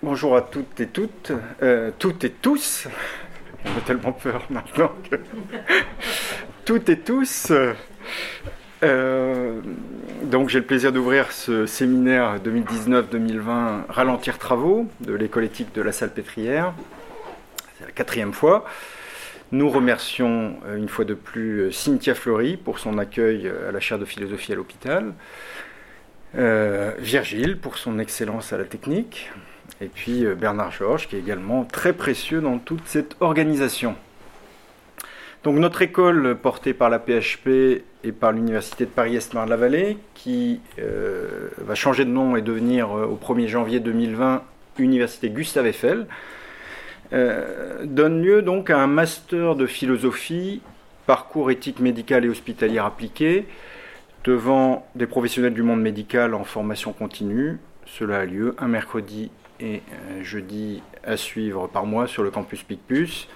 Bonjour à toutes et toutes, euh, toutes et tous. J'ai tellement peur maintenant que. toutes et tous. Euh, donc j'ai le plaisir d'ouvrir ce séminaire 2019-2020 Ralentir travaux de l'école éthique de la salle pétrière. C'est la quatrième fois. Nous remercions euh, une fois de plus Cynthia Fleury pour son accueil à la chaire de philosophie à l'hôpital. Virgile pour son excellence à la technique, et puis euh, Bernard Georges, qui est également très précieux dans toute cette organisation. Donc notre école portée par la PHP et par l'Université de Paris-Est-Marne-la-Vallée, qui euh, va changer de nom et devenir euh, au 1er janvier 2020 Université Gustave Eiffel, donne lieu donc à un master de philosophie, parcours éthique médicale et hospitalière appliquée, devant des professionnels du monde médical en formation continue. Cela a lieu un mercredi et euh, jeudi à suivre par mois sur le campus Picpus.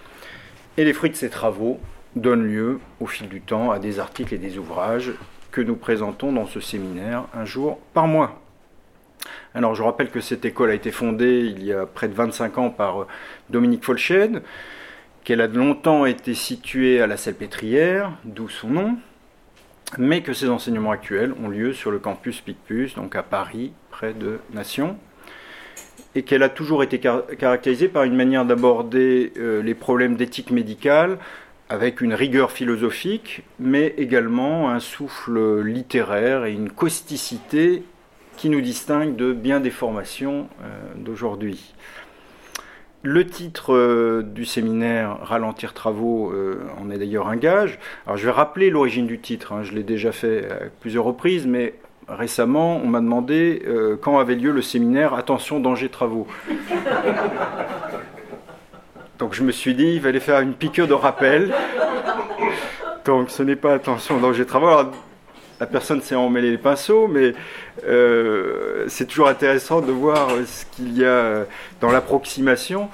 Et les fruits de ces travaux donnent lieu au fil du temps à des articles et des ouvrages que nous présentons dans ce séminaire un jour par mois. Alors je rappelle que cette école a été fondée il y a près de 25 ans par euh, Dominique Folched, qu'elle a longtemps été située à la Salpêtrière, d'où son nom, mais que ses enseignements actuels ont lieu sur le campus Picpus, donc à Paris, près de Nation et qu'elle a toujours été caractérisée par une manière d'aborder euh, les problèmes d'éthique médicale avec une rigueur philosophique, mais également un souffle littéraire et une causticité qui nous distingue de bien des formations euh, d'aujourd'hui. Le titre euh, du séminaire Ralentir travaux en est d'ailleurs un gage. Alors je vais rappeler l'origine du titre, hein. je l'ai déjà fait à plusieurs reprises, mais récemment, on m'a demandé euh, quand avait lieu le séminaire Attention, danger, travaux. Donc je me suis dit, il fallait faire une piqûre de rappel. Donc ce n'est pas Attention, danger, travaux. la personne s'est emmêlé les pinceaux, mais euh, c'est toujours intéressant de voir ce qu'il y a dans l'approximation.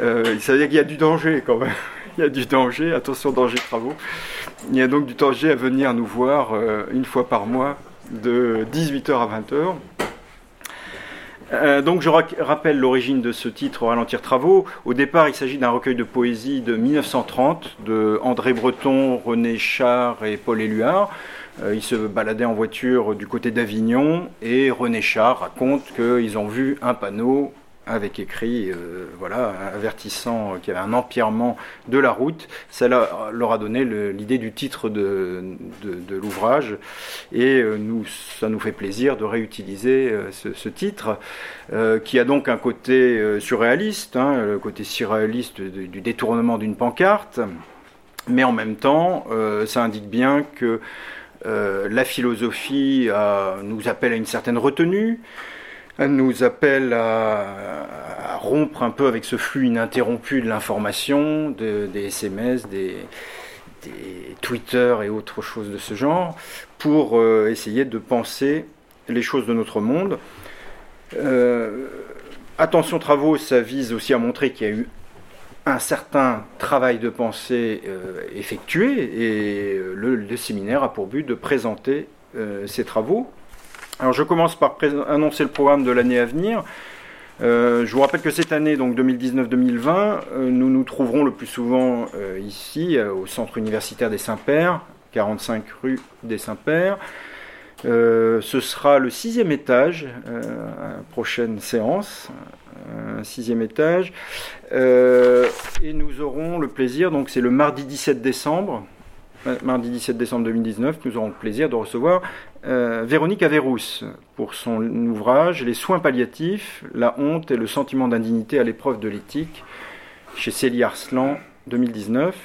Euh, ça veut dire qu'il y a du danger quand même. Il y a du danger, attention, danger, travaux. Il y a donc du danger à venir nous voir une fois par mois de 18h à 20h. Euh, donc je rappelle l'origine de ce titre Ralentir Travaux. Au départ, il s'agit d'un recueil de poésie de 1930 de André Breton, René Char et Paul Éluard. Euh, ils se baladaient en voiture du côté d'Avignon et René Char raconte qu'ils ont vu un panneau avec écrit, euh, voilà, avertissant qu'il y avait un empirement de la route. Ça leur a donné l'idée du titre de, l'ouvrage et euh, ça nous fait plaisir de réutiliser euh, ce, titre qui a donc un côté surréaliste, hein, le côté surréaliste du, détournement d'une pancarte, mais en même temps, ça indique bien que la philosophie nous appelle à une certaine retenue. Nous appelle à, rompre un peu avec ce flux ininterrompu de l'information, des SMS, des, Twitter et autres choses de ce genre, pour euh, essayer de penser les choses de notre monde. Euh, attention travaux, ça vise aussi à montrer qu'il y a eu un certain travail de pensée euh, effectué et le, séminaire a pour but de présenter ces travaux alors je commence par annoncer le programme de l'année à venir. Euh, je vous rappelle que cette année, donc 2019-2020, euh, nous nous trouverons le plus souvent euh, ici, au Centre universitaire des Saints-Pères, 45 rue des Saints-Pères. ce sera le sixième étage, prochaine séance, sixième étage. et nous aurons le plaisir, donc c'est le mardi 17 décembre, mardi 17 décembre 2019, nous aurons le plaisir de recevoir euh, Véronique Averrousse pour son ouvrage Les soins palliatifs, la honte et le sentiment d'indignité à l'épreuve de l'éthique chez Célie Arslan 2019.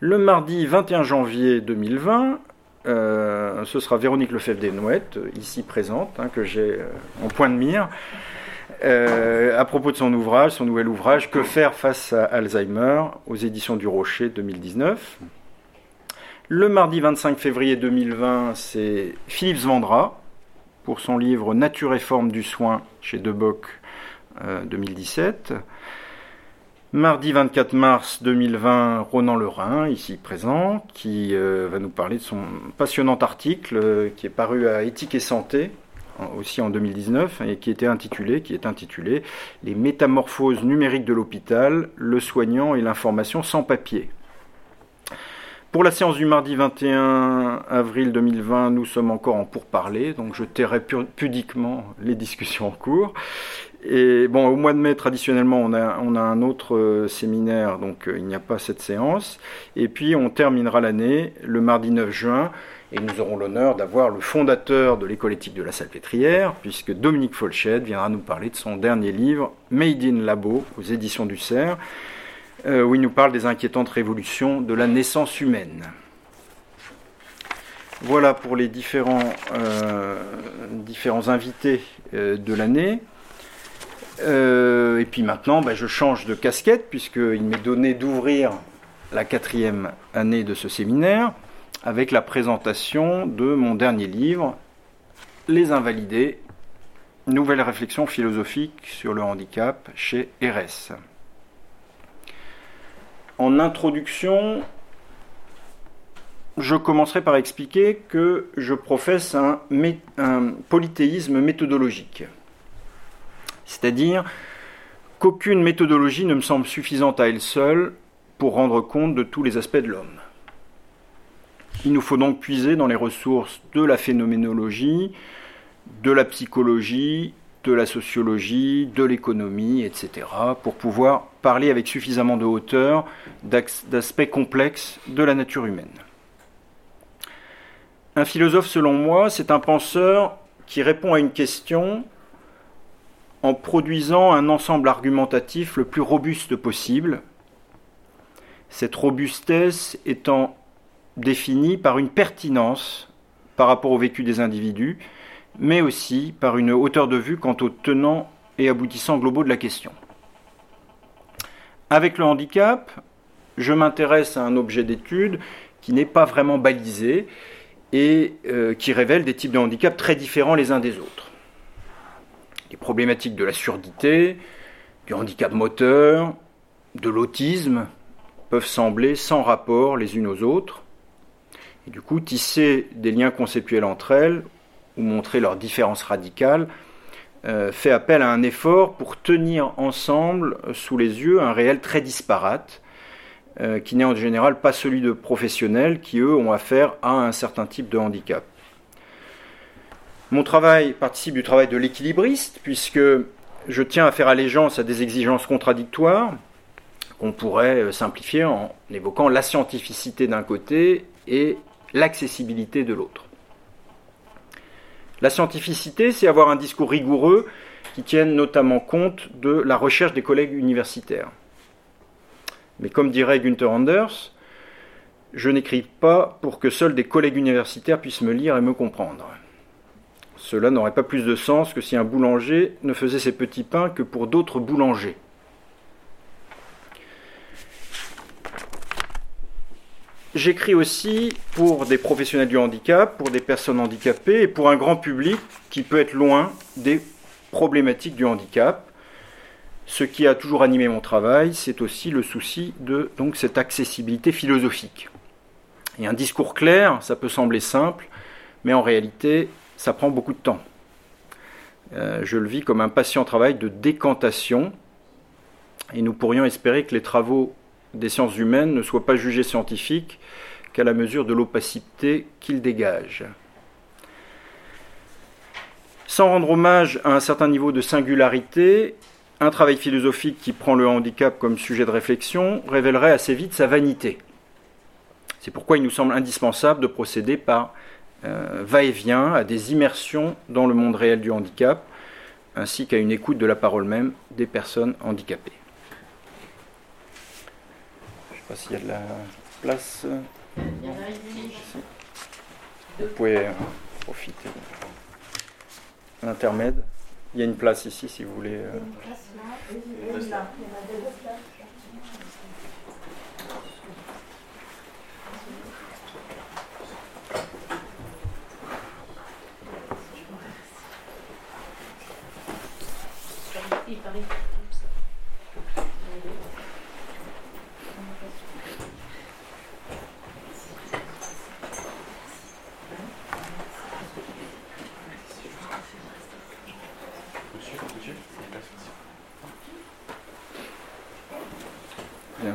Le mardi 21 janvier 2020, euh, ce sera Véronique Lefebvre-Desnouettes, ici présente, hein, que j'ai euh, en point de mire, à propos de son ouvrage, son nouvel ouvrage Que faire face à Alzheimer, aux éditions du Rocher 2019. Le mardi 25 février 2020, c'est Philippe Zvandra pour son livre Nature et forme du soin chez Deboc 2017. Mardi 24 mars 2020, Ronan Lerin, ici présent, qui euh, va nous parler de son passionnant article euh, qui est paru à Éthique et Santé aussi en 2019, et qui était intitulé, qui est intitulé Les métamorphoses numériques de l'hôpital, le soignant et l'information sans papier. Pour la séance du mardi 21 avril 2020, nous sommes encore en pourparlers, donc je tairai pudiquement les discussions en cours. Et bon, au mois de mai, traditionnellement, on a, un autre euh, séminaire, donc euh, il n'y a pas cette séance. Et puis, on terminera l'année le mardi 9 juin, et nous aurons l'honneur d'avoir le fondateur de l'école éthique de la Salpêtrière, puisque Dominique Folchet viendra nous parler de son dernier livre, Made in Labo, aux éditions du CERF, où il nous parle des inquiétantes révolutions de la naissance humaine. Voilà pour les différents, différents invités de l'année. Euh, et puis maintenant, bah, je change de casquette puisqu'il m'est donné d'ouvrir la quatrième année de ce séminaire avec la présentation de mon dernier livre, Les Invalidés, nouvelle réflexion philosophique sur le handicap chez RS. En introduction, je commencerai par expliquer que je professe un polythéisme méthodologique. C'est-à-dire qu'aucune méthodologie ne me semble suffisante à elle seule pour rendre compte de tous les aspects de l'homme. Il nous faut donc puiser dans les ressources de la phénoménologie, de la psychologie, de la sociologie, de l'économie, etc., pour pouvoir parler avec suffisamment de hauteur d'aspects complexes de la nature humaine. Un philosophe, selon moi, c'est un penseur qui répond à une question en produisant un ensemble argumentatif le plus robuste possible, cette robustesse étant définie par une pertinence par rapport au vécu des individus, mais aussi par une hauteur de vue quant aux tenants et aboutissants globaux de la question. Avec le handicap, je m'intéresse à un objet d'étude qui n'est pas vraiment balisé et euh, qui révèle des types de handicap très différents les uns des autres. Les problématiques de la surdité, du handicap moteur, de l'autisme peuvent sembler sans rapport les unes aux autres. Et du coup, tisser des liens conceptuels entre elles ou montrer leurs différences radicales euh, fait appel à un effort pour tenir ensemble sous les yeux un réel très disparate, euh, qui n'est en général pas celui de professionnels qui, eux, ont affaire à un certain type de handicap. Mon travail participe du travail de l'équilibriste, puisque je tiens à faire allégeance à des exigences contradictoires qu'on pourrait euh, simplifier en évoquant la scientificité d'un côté et l'accessibilité de l'autre. La scientificité, c'est avoir un discours rigoureux qui tienne notamment compte de la recherche des collègues universitaires. Mais comme dirait Günther Anders, je n'écris pas pour que seuls des collègues universitaires puissent me lire et me comprendre. Cela n'aurait pas plus de sens que si un boulanger ne faisait ses petits pains que pour d'autres boulangers. J'écris aussi pour des professionnels du handicap, pour des personnes handicapées et pour un grand public qui peut être loin des problématiques du handicap. Ce qui a toujours animé mon travail, c'est aussi le souci de cette accessibilité philosophique. Et un discours clair, ça peut sembler simple, mais en réalité, ça prend beaucoup de temps. Euh, je le vis comme un patient travail de décantation, et nous pourrions espérer que les travaux des sciences humaines ne soient pas jugés scientifiques qu'à la mesure de l'opacité qu'ils dégagent. Sans rendre hommage à un certain niveau de singularité, un travail philosophique qui prend le handicap comme sujet de réflexion révélerait assez vite sa vanité. C'est pourquoi il nous semble indispensable de procéder par euh, va-et-vient, à des immersions dans le monde réel du handicap, ainsi qu'à une écoute de la parole même des personnes handicapées sais pas s'il y a de la place. Vous pouvez euh, profiter de l'intermède. Il y a une place ici si vous voulez.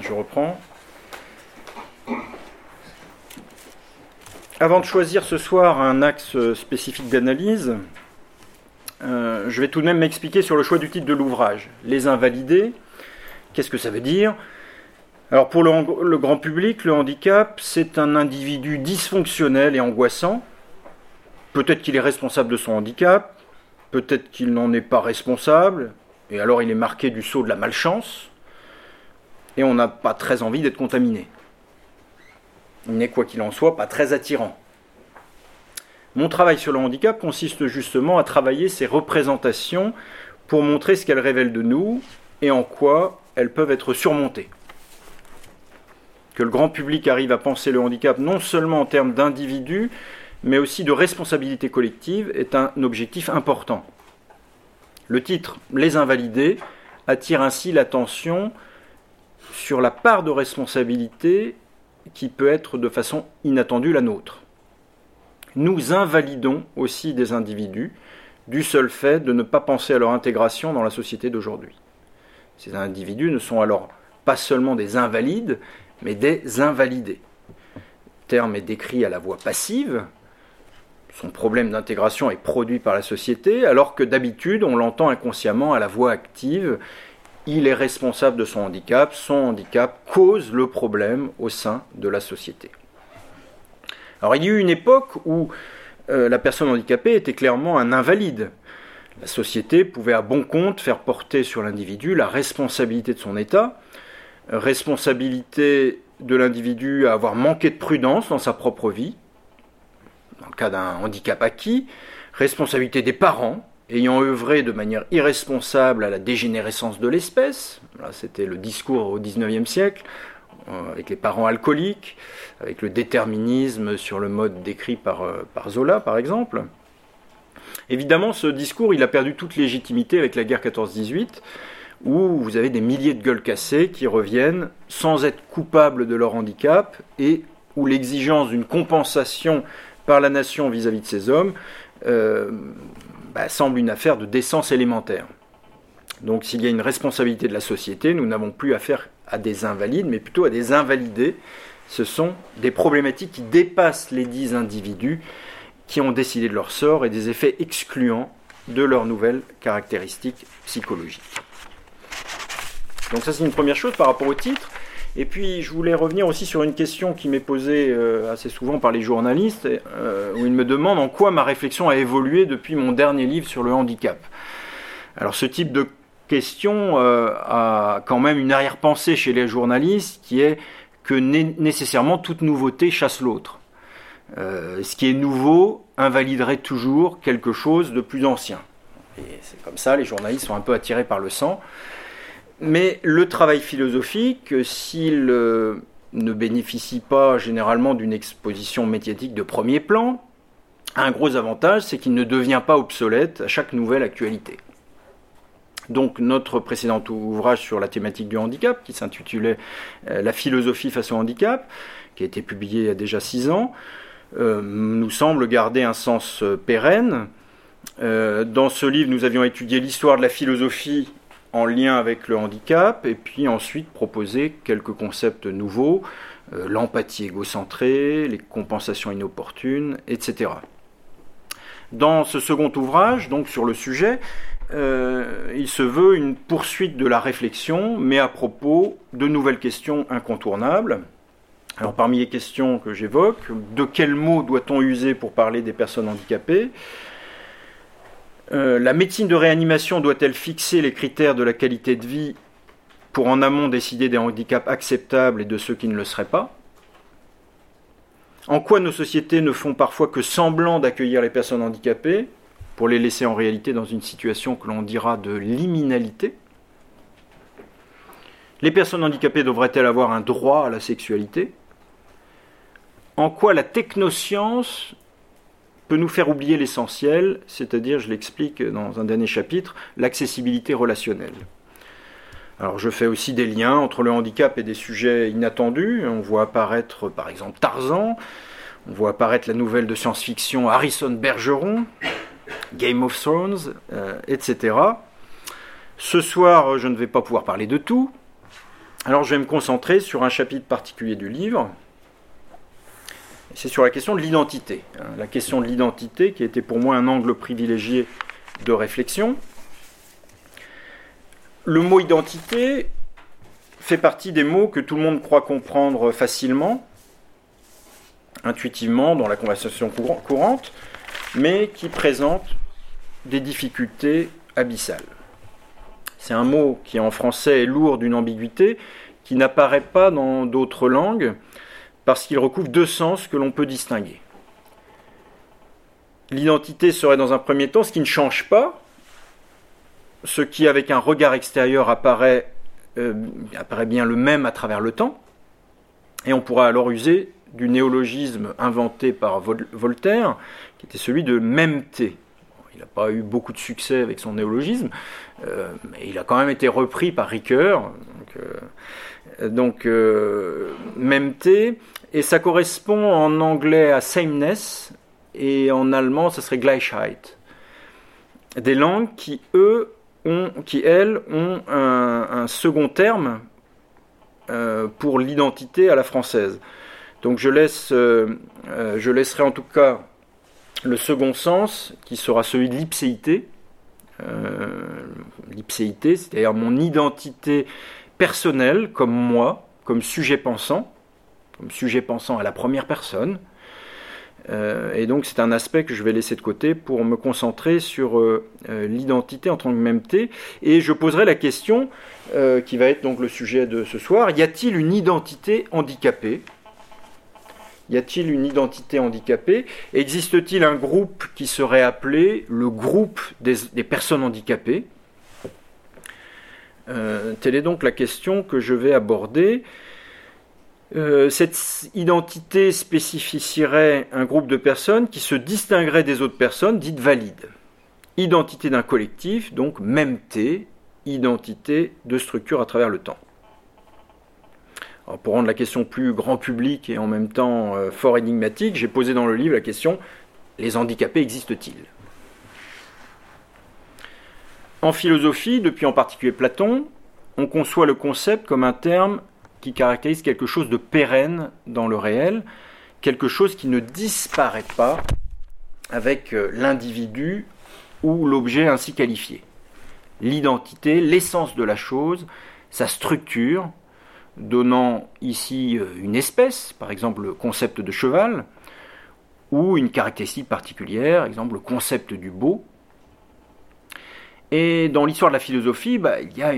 Je reprends. Avant de choisir ce soir un axe spécifique d'analyse, euh, je vais tout de même m'expliquer sur le choix du titre de l'ouvrage. Les invalidés, qu'est-ce que ça veut dire? Alors pour le, grand public, le handicap, c'est un individu dysfonctionnel et angoissant. Peut-être qu'il est responsable de son handicap, peut-être qu'il n'en est pas responsable, et alors il est marqué du sceau de la malchance, et on n'a pas très envie d'être contaminé il n'est quoi qu'il en soit pas très attirant. Mon travail sur le handicap consiste justement à travailler ces représentations pour montrer ce qu'elles révèlent de nous et en quoi elles peuvent être surmontées. Que le grand public arrive à penser le handicap non seulement en termes d'individus, mais aussi de responsabilité collective est un objectif important. Le titre Les invalidés attire ainsi l'attention sur la part de responsabilité qui peut être de façon inattendue la nôtre. Nous invalidons aussi des individus du seul fait de ne pas penser à leur intégration dans la société d'aujourd'hui. Ces individus ne sont alors pas seulement des invalides, mais des invalidés. Le terme est décrit à la voix passive. Son problème d'intégration est produit par la société, alors que d'habitude on l'entend inconsciemment à la voix active il est responsable de son handicap, son handicap cause le problème au sein de la société. Alors il y a eu une époque où euh, la personne handicapée était clairement un invalide. La société pouvait à bon compte faire porter sur l'individu la responsabilité de son état, responsabilité de l'individu à avoir manqué de prudence dans sa propre vie, dans le cas d'un handicap acquis, responsabilité des parents ayant œuvré de manière irresponsable à la dégénérescence de l'espèce, c'était le discours au XIXe siècle, euh, avec les parents alcooliques, avec le déterminisme sur le mode décrit par, euh, par Zola par exemple. Évidemment, ce discours, il a perdu toute légitimité avec la guerre 14-18, où vous avez des milliers de gueules cassées qui reviennent sans être coupables de leur handicap et où l'exigence d'une compensation par la nation vis-à-vis de ces hommes euh, bah, semble une affaire de décence élémentaire. Donc s'il y a une responsabilité de la société, nous n'avons plus affaire à des invalides, mais plutôt à des invalidés. Ce sont des problématiques qui dépassent les dix individus qui ont décidé de leur sort et des effets excluants de leurs nouvelles caractéristiques psychologiques. Donc ça c'est une première chose par rapport au titre. Et puis, je voulais revenir aussi sur une question qui m'est posée euh, assez souvent par les journalistes, euh, où ils me demandent en quoi ma réflexion a évolué depuis mon dernier livre sur le handicap. Alors, ce type de question euh, a quand même une arrière-pensée chez les journalistes, qui est que nécessairement toute nouveauté chasse l'autre. ce qui est nouveau invaliderait toujours quelque chose de plus ancien. Et c'est comme ça, les journalistes sont un peu attirés par le sang. Mais le travail philosophique, s'il euh, ne bénéficie pas généralement d'une exposition médiatique de premier plan, a un gros avantage, c'est qu'il ne devient pas obsolète à chaque nouvelle actualité. Donc notre précédent ouvrage sur la thématique du handicap, qui s'intitulait euh, La philosophie face au handicap, qui a été publié il y a déjà six ans, euh, nous semble garder un sens pérenne. dans ce livre, nous avions étudié l'histoire de la philosophie en lien avec le handicap, et puis ensuite proposer quelques concepts nouveaux, euh, l'empathie égocentrée, les compensations inopportunes, etc. Dans ce second ouvrage, donc sur le sujet, euh, il se veut une poursuite de la réflexion, mais à propos de nouvelles questions incontournables. Alors parmi les questions que j'évoque, de quels mots doit-on user pour parler des personnes handicapées? Euh, la médecine de réanimation doit-elle fixer les critères de la qualité de vie pour en amont décider des handicaps acceptables et de ceux qui ne le seraient pas? En quoi nos sociétés ne font parfois que semblant d'accueillir les personnes handicapées pour les laisser en réalité dans une situation que l'on dira de liminalité? Les personnes handicapées devraient-elles avoir un droit à la sexualité? En quoi la technoscience peut nous faire oublier l'essentiel, c'est-à-dire, je l'explique dans un dernier chapitre, l'accessibilité relationnelle. Alors je fais aussi des liens entre le handicap et des sujets inattendus. On voit apparaître par exemple Tarzan, on voit apparaître la nouvelle de science-fiction Harrison Bergeron, Game of Thrones, euh, etc. Ce soir, je ne vais pas pouvoir parler de tout. Alors je vais me concentrer sur un chapitre particulier du livre. C'est sur la question de l'identité. Hein. La question de l'identité qui était pour moi un angle privilégié de réflexion. Le mot identité fait partie des mots que tout le monde croit comprendre facilement, intuitivement dans la conversation courante, mais qui présente des difficultés abyssales. C'est un mot qui en français est lourd d'une ambiguïté, qui n'apparaît pas dans d'autres langues, parce qu'il recouvre deux sens que l'on peut distinguer. L'identité serait dans un premier temps ce qui ne change pas, ce qui avec un regard extérieur apparaît, euh, bien le même à travers le temps, et on pourra alors user du néologisme inventé par Voltaire, qui était celui de mêmeté. Il n'a pas eu beaucoup de succès avec son néologisme, euh, mais il a quand même été repris par Ricoeur. Donc, euh, euh et ça correspond en anglais à sameness, et en allemand, ça serait Gleichheit. Des langues qui, eux, ont, qui elles, ont un, second terme euh, pour l'identité à la française. Donc je, laisse, je laisserai en tout cas le second sens, qui sera celui de l'ipséité, euh, l'ipséité, c'est-à-dire mon identité personnelle comme moi, comme sujet pensant, comme sujet pensant à la première personne. Euh, et donc c'est un aspect que je vais laisser de côté pour me concentrer sur euh, l'identité en tant que même Et je poserai la question qui va être donc le sujet de ce soir, y a-t-il une identité handicapée? Y a-t-il une identité handicapée? Existe-t-il un groupe qui serait appelé le groupe des, personnes handicapées? Euh, Telle est donc la question que je vais aborder. Euh, cette identité spécifierait un groupe de personnes qui se distinguerait des autres personnes dites valides. Identité d'un collectif, donc même T, identité de structure à travers le temps pour rendre la question plus grand public et en même temps euh, fort énigmatique, j'ai posé dans le livre la question les handicapés existent-ils? En philosophie, depuis en particulier Platon, on conçoit le concept comme un terme qui caractérise quelque chose de pérenne dans le réel, quelque chose qui ne disparaît pas avec euh, l'individu ou l'objet ainsi qualifié. L'identité, l'essence de la chose, sa structure, donnant ici euh, une espèce, par exemple le concept de cheval, ou une caractéristique particulière, par exemple le concept du beau. Et dans l'histoire de la philosophie, bah, il y a,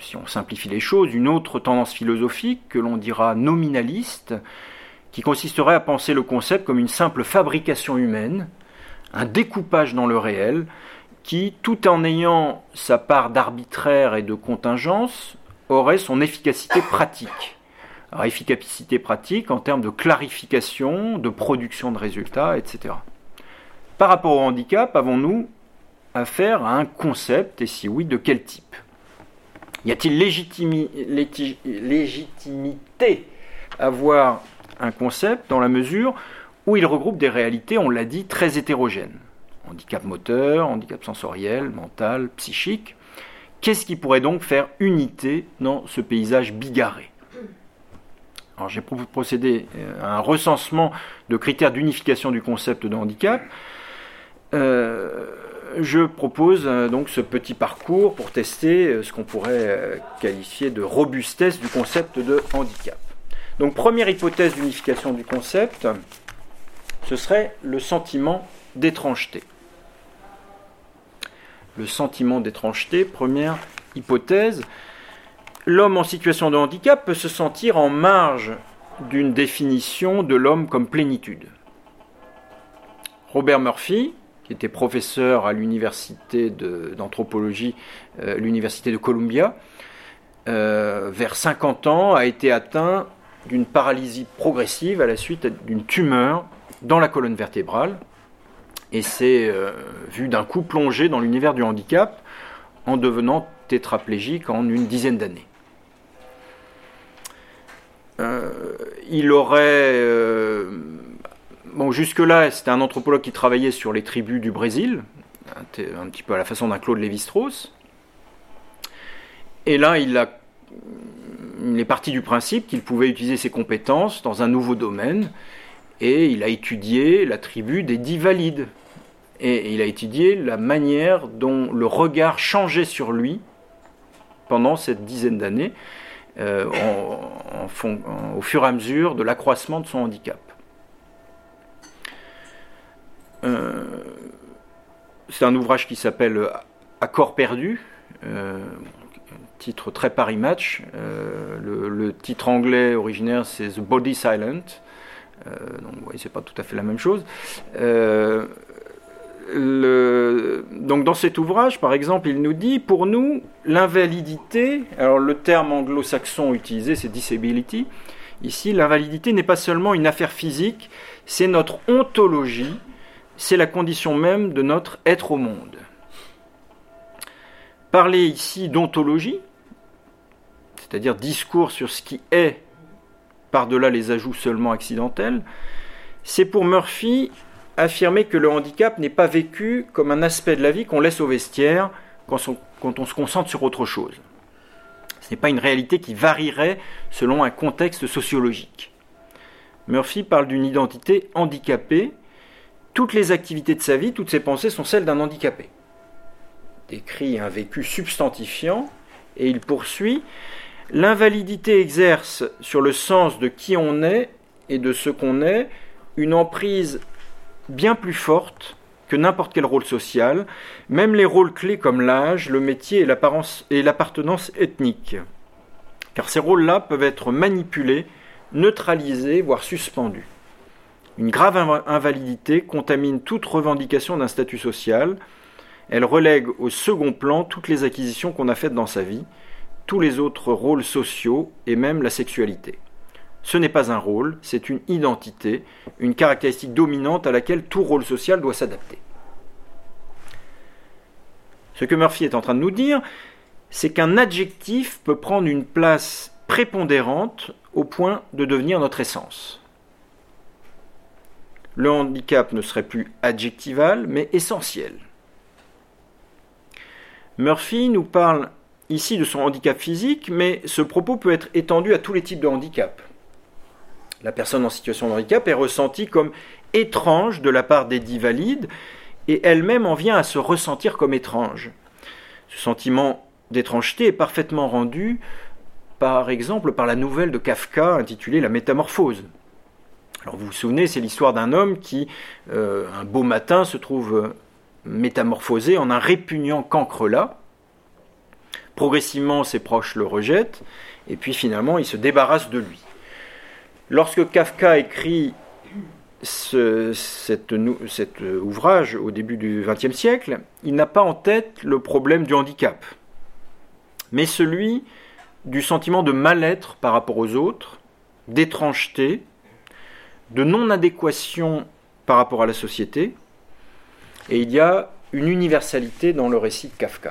si on simplifie les choses, une autre tendance philosophique que l'on dira nominaliste, qui consisterait à penser le concept comme une simple fabrication humaine, un découpage dans le réel, qui, tout en ayant sa part d'arbitraire et de contingence, aurait son efficacité pratique. Efficacité pratique en termes de clarification, de production de résultats, etc. Par rapport au handicap, avons-nous affaire à un concept, et si oui, de quel type? Y a-t-il légitimité à voir un concept dans la mesure où il regroupe des réalités, on l'a dit, très hétérogènes? Handicap moteur, handicap sensoriel, mental, psychique. Qu'est-ce qui pourrait donc faire unité dans ce paysage bigarré? Alors j'ai procédé euh, à un recensement de critères d'unification du concept de handicap. Euh, je propose euh, donc ce petit parcours pour tester ce qu'on pourrait qualifier de robustesse du concept de handicap. Donc première hypothèse d'unification du concept, ce serait le sentiment d'étrangeté le sentiment d'étrangeté, première hypothèse. L'homme en situation de handicap peut se sentir en marge d'une définition de l'homme comme plénitude. Robert Murphy, qui était professeur à l'université d'anthropologie, euh, l'université de Columbia, euh, vers 50 ans, a été atteint d'une paralysie progressive à la suite d'une tumeur dans la colonne vertébrale et s'est euh, vu d'un coup plongé dans l'univers du handicap en devenant tétraplégique en une dizaine d'années. Euh, il aurait... Euh, bon, jusque-là, c'était un anthropologue qui travaillait sur les tribus du Brésil, un, petit peu à la façon d'un Claude Lévi-Strauss. Et là, il a il est parti du principe qu'il pouvait utiliser ses compétences dans un nouveau domaine, et il a étudié la tribu des dix valides. Et il a étudié la manière dont le regard changeait sur lui pendant cette dizaine d'années, euh, au fur et à mesure de l'accroissement de son handicap. Euh, c'est un ouvrage qui s'appelle Accord perdu, euh, titre très Paris Match. le, titre anglais originaire c'est The Body Silent. donc vous voyez, c'est pas tout à fait la même chose donc dans cet ouvrage, par exemple, il nous dit, pour nous, l'invalidité, alors le terme anglo-saxon utilisé, c'est disability, ici, l'invalidité n'est pas seulement une affaire physique, c'est notre ontologie, c'est la condition même de notre être au monde. Parler ici d'ontologie, c'est-à-dire discours sur ce qui est, par-delà les ajouts seulement accidentels, c'est pour Murphy affirmer que le handicap n'est pas vécu comme un aspect de la vie qu'on laisse au vestiaire quand on, se concentre sur autre chose. Ce n'est pas une réalité qui varierait selon un contexte sociologique. Murphy parle d'une identité handicapée. Toutes les activités de sa vie, toutes ses pensées sont celles d'un handicapé. Décrit un vécu substantifiant et il poursuit L'invalidité exerce sur le sens de qui on est et de ce qu'on est une emprise bien plus forte que n'importe quel rôle social, même les rôles clés comme l'âge, le métier et l'appartenance ethnique. Car ces rôles-là peuvent être manipulés, neutralisés, voire suspendus. Une grave invalidité contamine toute revendication d'un statut social, elle relègue au second plan toutes les acquisitions qu'on a faites dans sa vie, tous les autres rôles sociaux et même la sexualité. Ce n'est pas un rôle, c'est une identité, une caractéristique dominante à laquelle tout rôle social doit s'adapter. Ce que Murphy est en train de nous dire, c'est qu'un adjectif peut prendre une place prépondérante au point de devenir notre essence. Le handicap ne serait plus adjectival, mais essentiel. Murphy nous parle ici de son handicap physique, mais ce propos peut être étendu à tous les types de handicap la personne en situation de handicap est ressentie comme étrange de la part des dits valides et elle-même en vient à se ressentir comme étrange. Ce sentiment d'étrangeté est parfaitement rendu, par exemple, par la nouvelle de Kafka intitulée La Métamorphose. Alors vous vous souvenez, c'est l'histoire d'un homme qui, euh, un beau matin, se trouve métamorphosé en un répugnant cancrelat. Progressivement, ses proches le rejettent, et puis finalement, il se débarrasse de lui. Lorsque Kafka écrit cet ouvrage au début du XXe siècle, il n'a pas en tête le problème du handicap, mais celui du sentiment de mal-être par rapport aux autres, d'étrangeté, de non-adéquation par rapport à la société, et il y a une universalité dans le récit de Kafka.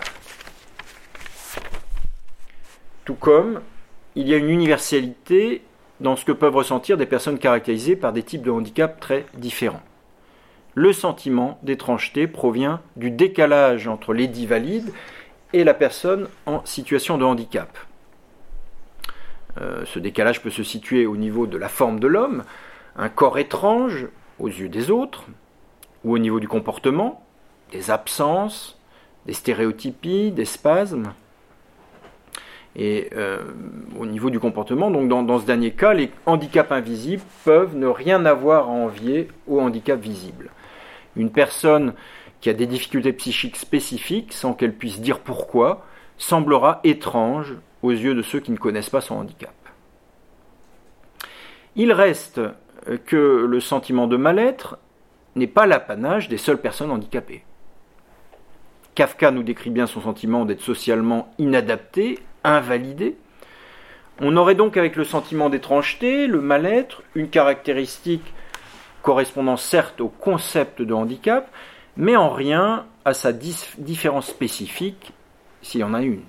Tout comme il y a une universalité dans ce que peuvent ressentir des personnes caractérisées par des types de handicap très différents. Le sentiment d'étrangeté provient du décalage entre l'édit valide et la personne en situation de handicap. Euh, ce décalage peut se situer au niveau de la forme de l'homme, un corps étrange aux yeux des autres, ou au niveau du comportement, des absences, des stéréotypies, des spasmes. Et euh, au niveau du comportement, donc dans, ce dernier cas, les handicaps invisibles peuvent ne rien avoir à envier aux handicaps visibles. Une personne qui a des difficultés psychiques spécifiques, sans qu'elle puisse dire pourquoi, semblera étrange aux yeux de ceux qui ne connaissent pas son handicap. Il reste que le sentiment de mal-être n'est pas l'apanage des seules personnes handicapées. Kafka nous décrit bien son sentiment d'être socialement inadapté, invalidé. On aurait donc avec le sentiment d'étrangeté, le mal-être, une caractéristique correspondant certes au concept de handicap, mais en rien à sa différence spécifique, s'il y en a une.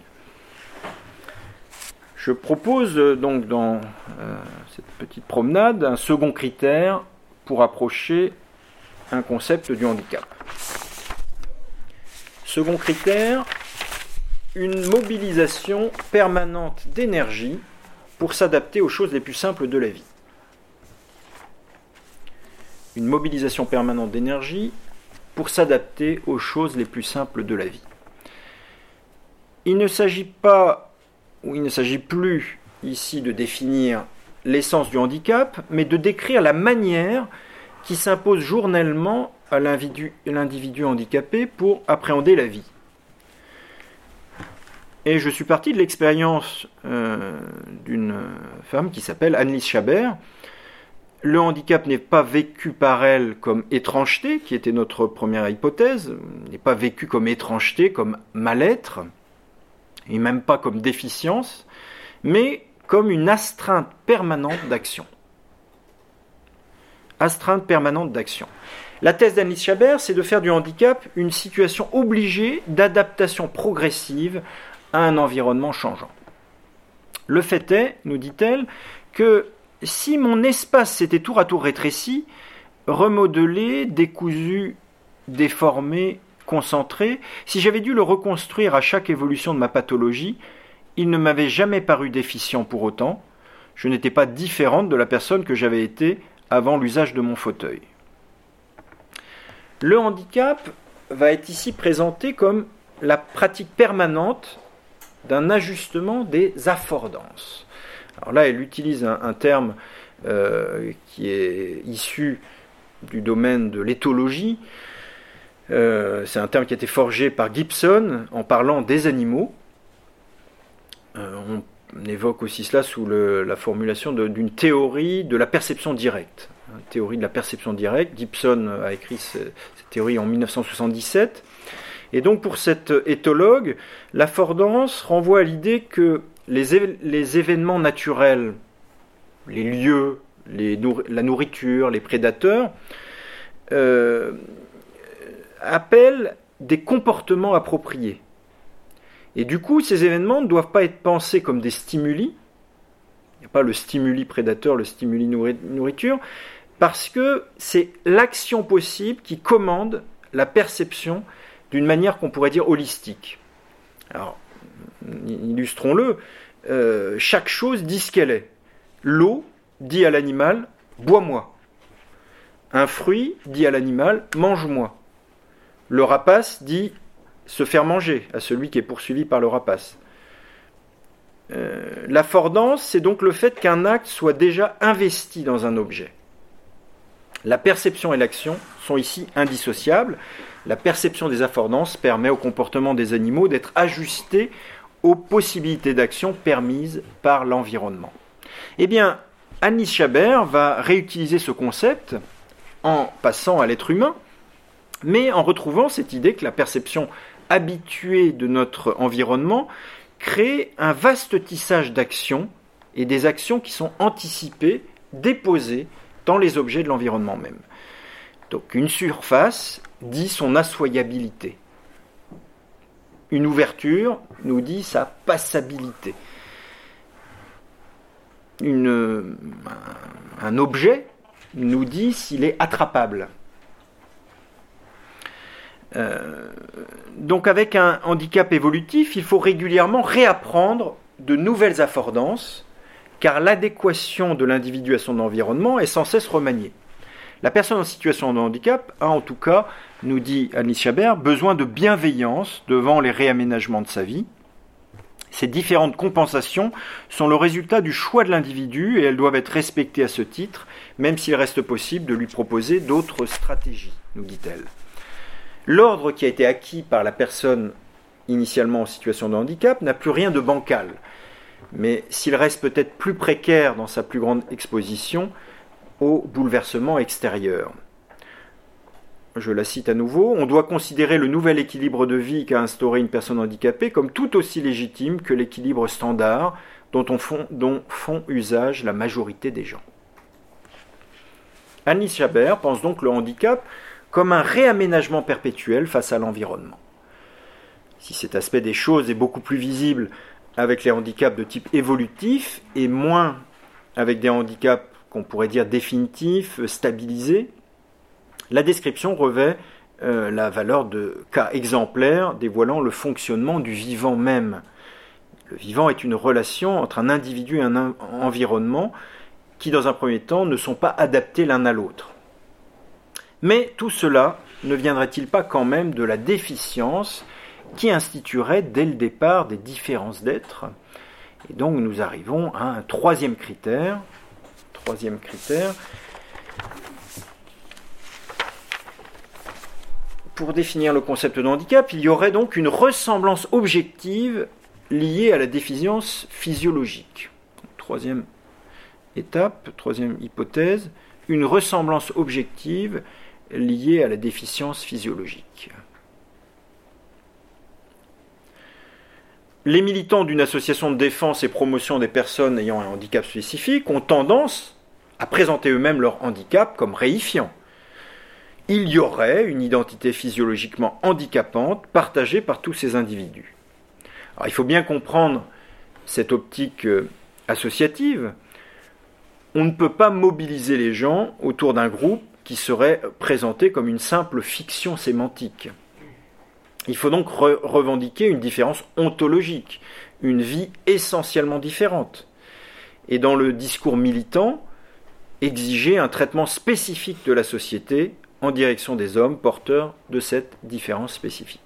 Je propose euh, donc dans euh, cette petite promenade un second critère pour approcher un concept du handicap. Second critère, une mobilisation permanente d'énergie pour s'adapter aux choses les plus simples de la vie. Une mobilisation permanente d'énergie pour s'adapter aux choses les plus simples de la vie. Il ne s'agit pas, ou il ne s'agit plus ici de définir l'essence du handicap, mais de décrire la manière qui s'impose journellement à l'individu handicapé pour appréhender la vie. Et je suis parti de l'expérience euh, d'une femme qui s'appelle Annelise Chabert. Le handicap n'est pas vécu par elle comme étrangeté, qui était notre première hypothèse, n'est pas vécu comme étrangeté, comme mal-être, et même pas comme déficience, mais comme une astreinte permanente d'action. Astreinte permanente d'action. La thèse d'Annelise Chabert, c'est de faire du handicap une situation obligée d'adaptation progressive à un environnement changeant. Le fait est, nous dit-elle, que si mon espace s'était tour à tour rétréci, remodelé, décousu, déformé, concentré, si j'avais dû le reconstruire à chaque évolution de ma pathologie, il ne m'avait jamais paru déficient pour autant, je n'étais pas différente de la personne que j'avais été avant l'usage de mon fauteuil. Le handicap va être ici présenté comme la pratique permanente d'un ajustement des affordances. Alors là, elle utilise un, terme euh, qui est issu du domaine de l'éthologie. Euh, c'est un terme qui a été forgé par Gibson en parlant des animaux. Euh, on, évoque aussi cela sous la formulation d'une théorie de la perception directe. théorie de la perception directe. Gibson a écrit cette théorie en 1977. Et donc pour cet éthologue, l'affordance renvoie à l'idée que les, événements naturels, les lieux, la nourriture, les prédateurs, euh, appellent des comportements appropriés. Et du coup, ces événements ne doivent pas être pensés comme des stimuli. Il n'y a pas le stimuli prédateur, le stimuli nourriture, parce que c'est l'action possible qui commande la perception d'une manière qu'on pourrait dire holistique. Alors, illustrons-le, euh, chaque chose dit ce qu'elle est. L'eau dit à l'animal, bois-moi. Un fruit dit à l'animal, mange-moi. Le rapace dit se faire manger à celui qui est poursuivi par le rapace. Euh, L'affordance, c'est donc le fait qu'un acte soit déjà investi dans un objet. La perception et l'action sont ici indissociables. La perception des affordances permet au comportement des animaux d'être ajusté aux possibilités d'action permises par l'environnement. Eh bien, Anis Chabert va réutiliser ce concept en passant à l'être humain, mais en retrouvant cette idée que la perception habituée de notre environnement crée un vaste tissage d'actions et des actions qui sont anticipées, déposées dans les objets de l'environnement même. Donc une surface dit son assoyabilité. Une ouverture nous dit sa passabilité. Un objet nous dit s'il est attrapable. Euh, donc avec un handicap évolutif, il faut régulièrement réapprendre de nouvelles affordances, car l'adéquation de l'individu à son environnement est sans cesse remaniée. La personne en situation de handicap a en tout cas, nous dit Annie Chabert, besoin de bienveillance devant les réaménagements de sa vie. Ces différentes compensations sont le résultat du choix de l'individu et elles doivent être respectées à ce titre, même s'il reste possible de lui proposer d'autres stratégies, nous dit-elle. L'ordre qui a été acquis par la personne initialement en situation de handicap n'a plus rien de bancal, mais s'il reste peut-être plus précaire dans sa plus grande exposition, au bouleversement extérieur. Je la cite à nouveau, on doit considérer le nouvel équilibre de vie qu'a instauré une personne handicapée comme tout aussi légitime que l'équilibre standard dont, font, font usage la majorité des gens. Annie Chabert pense donc le handicap comme un réaménagement perpétuel face à l'environnement. Si cet aspect des choses est beaucoup plus visible avec les handicaps de type évolutif et moins avec des handicaps qu'on pourrait dire définitif, stabilisé, la description revêt euh, la valeur de cas exemplaires dévoilant le fonctionnement du vivant même. Le vivant est une relation entre un individu et un environnement qui, dans un premier temps, ne sont pas adaptés l'un à l'autre. Mais tout cela ne viendrait-il pas quand même de la déficience qui instituerait dès le départ des différences d'être Et donc nous arrivons à un troisième critère. Troisième critère. Pour définir le concept de handicap, il y aurait donc une ressemblance objective liée à la déficience physiologique. Troisième étape, troisième hypothèse, une ressemblance objective liée à la déficience physiologique. Les militants d'une association de défense et promotion des personnes ayant un handicap spécifique ont tendance à présenter eux-mêmes leur handicap comme réifiant. Il y aurait une identité physiologiquement handicapante partagée par tous ces individus. Il faut bien comprendre cette optique euh, associative. On ne peut pas mobiliser les gens autour d'un groupe qui serait présenté comme une simple fiction sémantique. Il faut donc revendiquer une différence ontologique, une vie essentiellement différente. Et dans le discours militant, exiger un traitement spécifique de la société en direction des hommes porteurs de cette différence spécifique.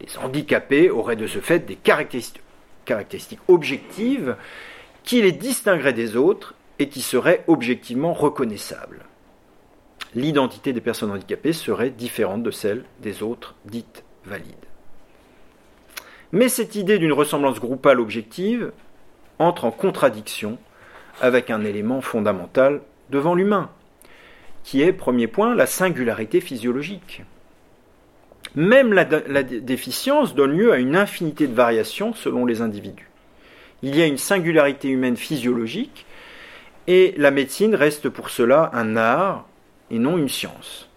Les handicapés auraient de ce fait des caractéristiques, objectives qui les distingueraient des autres et qui seraient objectivement reconnaissables l'identité des personnes handicapées serait différente de celle des autres dites valides. Mais cette idée d'une ressemblance groupale objective entre en contradiction avec un élément fondamental devant l'humain, qui est, premier point, la singularité physiologique. Même la, déficience donne lieu à une infinité de variations selon les individus. Il y a une singularité humaine physiologique, et la médecine reste pour cela un art et non une science.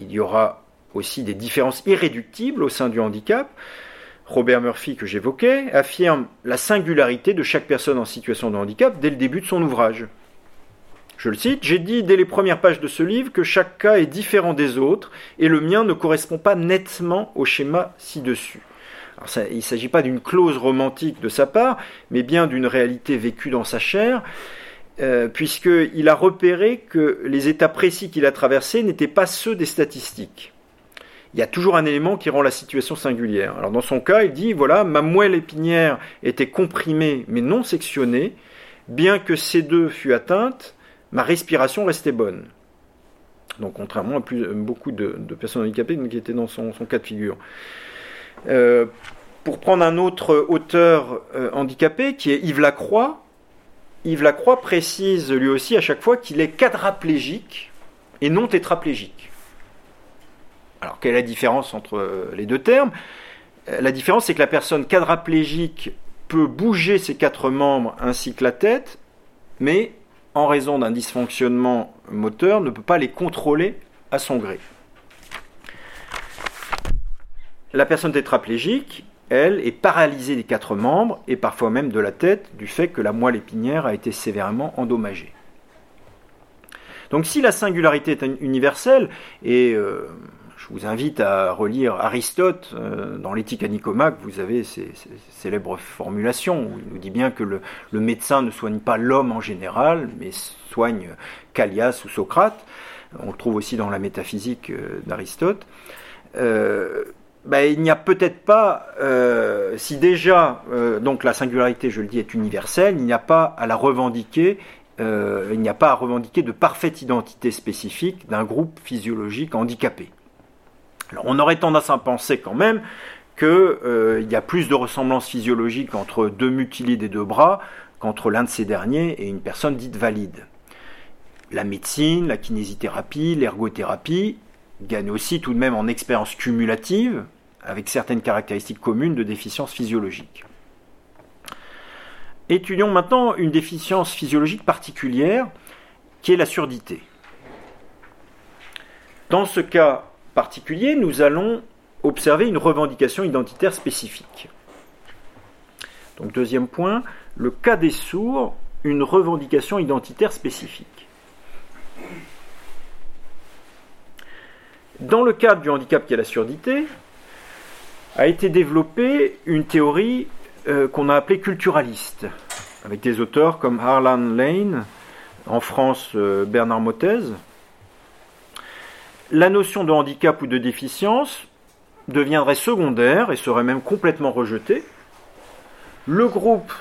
Il y aura aussi des différences irréductibles au sein du handicap. Robert Murphy, que j'évoquais, affirme la singularité de chaque personne en situation de handicap dès le début de son ouvrage. Je le cite, J'ai dit dès les premières pages de ce livre que chaque cas est différent des autres et le mien ne correspond pas nettement au schéma ci-dessus. il ne s'agit pas d'une clause romantique de sa part, mais bien d'une réalité vécue dans sa chair. Euh, puisqu'il a repéré que les états précis qu'il a traversés n'étaient pas ceux des statistiques. Il y a toujours un élément qui rend la situation singulière. Alors dans son cas, il dit voilà, ma moelle épinière était comprimée mais non sectionnée. Bien que ces deux fût atteinte, ma respiration restait bonne. Donc contrairement à beaucoup de, personnes handicapées qui étaient dans son, cas de figure. Euh, pour prendre un autre auteur euh, handicapé, qui est Yves Lacroix, Yves Lacroix précise lui aussi à chaque fois qu'il est quadraplégique et non tétraplégique. Alors quelle est la différence entre euh, les deux termes? La différence c'est que la personne quadraplégique peut bouger ses quatre membres ainsi que la tête, mais en raison d'un dysfonctionnement moteur ne peut pas les contrôler à son gré. La personne tétraplégique, elle, est paralysée des quatre membres et parfois même de la tête du fait que la moelle épinière a été sévèrement endommagée. Donc si la singularité est universelle, et euh, vous invite à relire Aristote euh, dans l'éthique à Nicomaque, vous avez ces, célèbres formulations où il nous dit bien que le, médecin ne soigne pas l'homme en général, mais soigne Callias ou Socrate. On le trouve aussi dans la métaphysique euh, d'Aristote. Ben, il n'y a peut-être pas, euh, si déjà, euh, donc la singularité, je le dis, est universelle, il n'y a pas à la revendiquer, euh, il n'y a pas à revendiquer de parfaite identité spécifique d'un groupe physiologique handicapé. On aurait tendance à penser quand même qu'il y a plus de ressemblance physiologique entre deux mutilés des deux bras qu'entre l'un de ces derniers et une personne dite valide. La médecine, la kinésithérapie, l'ergothérapie gagne aussi tout de même en expérience cumulative, avec certaines caractéristiques communes de déficience physiologique. Étudions maintenant une déficience physiologique particulière, qui est la surdité. Dans ce cas particulier, nous allons observer une revendication identitaire spécifique. Donc deuxième point, le cas des sourds, une revendication identitaire spécifique. Dans le cadre du handicap qui est la surdité, a été développée une théorie qu'on a appelés culturalistes, avec des auteurs comme Harlan Lane, en France Bernard Mottez. La notion de handicap ou de déficience deviendrait secondaire et serait même complètement rejetée. Le groupe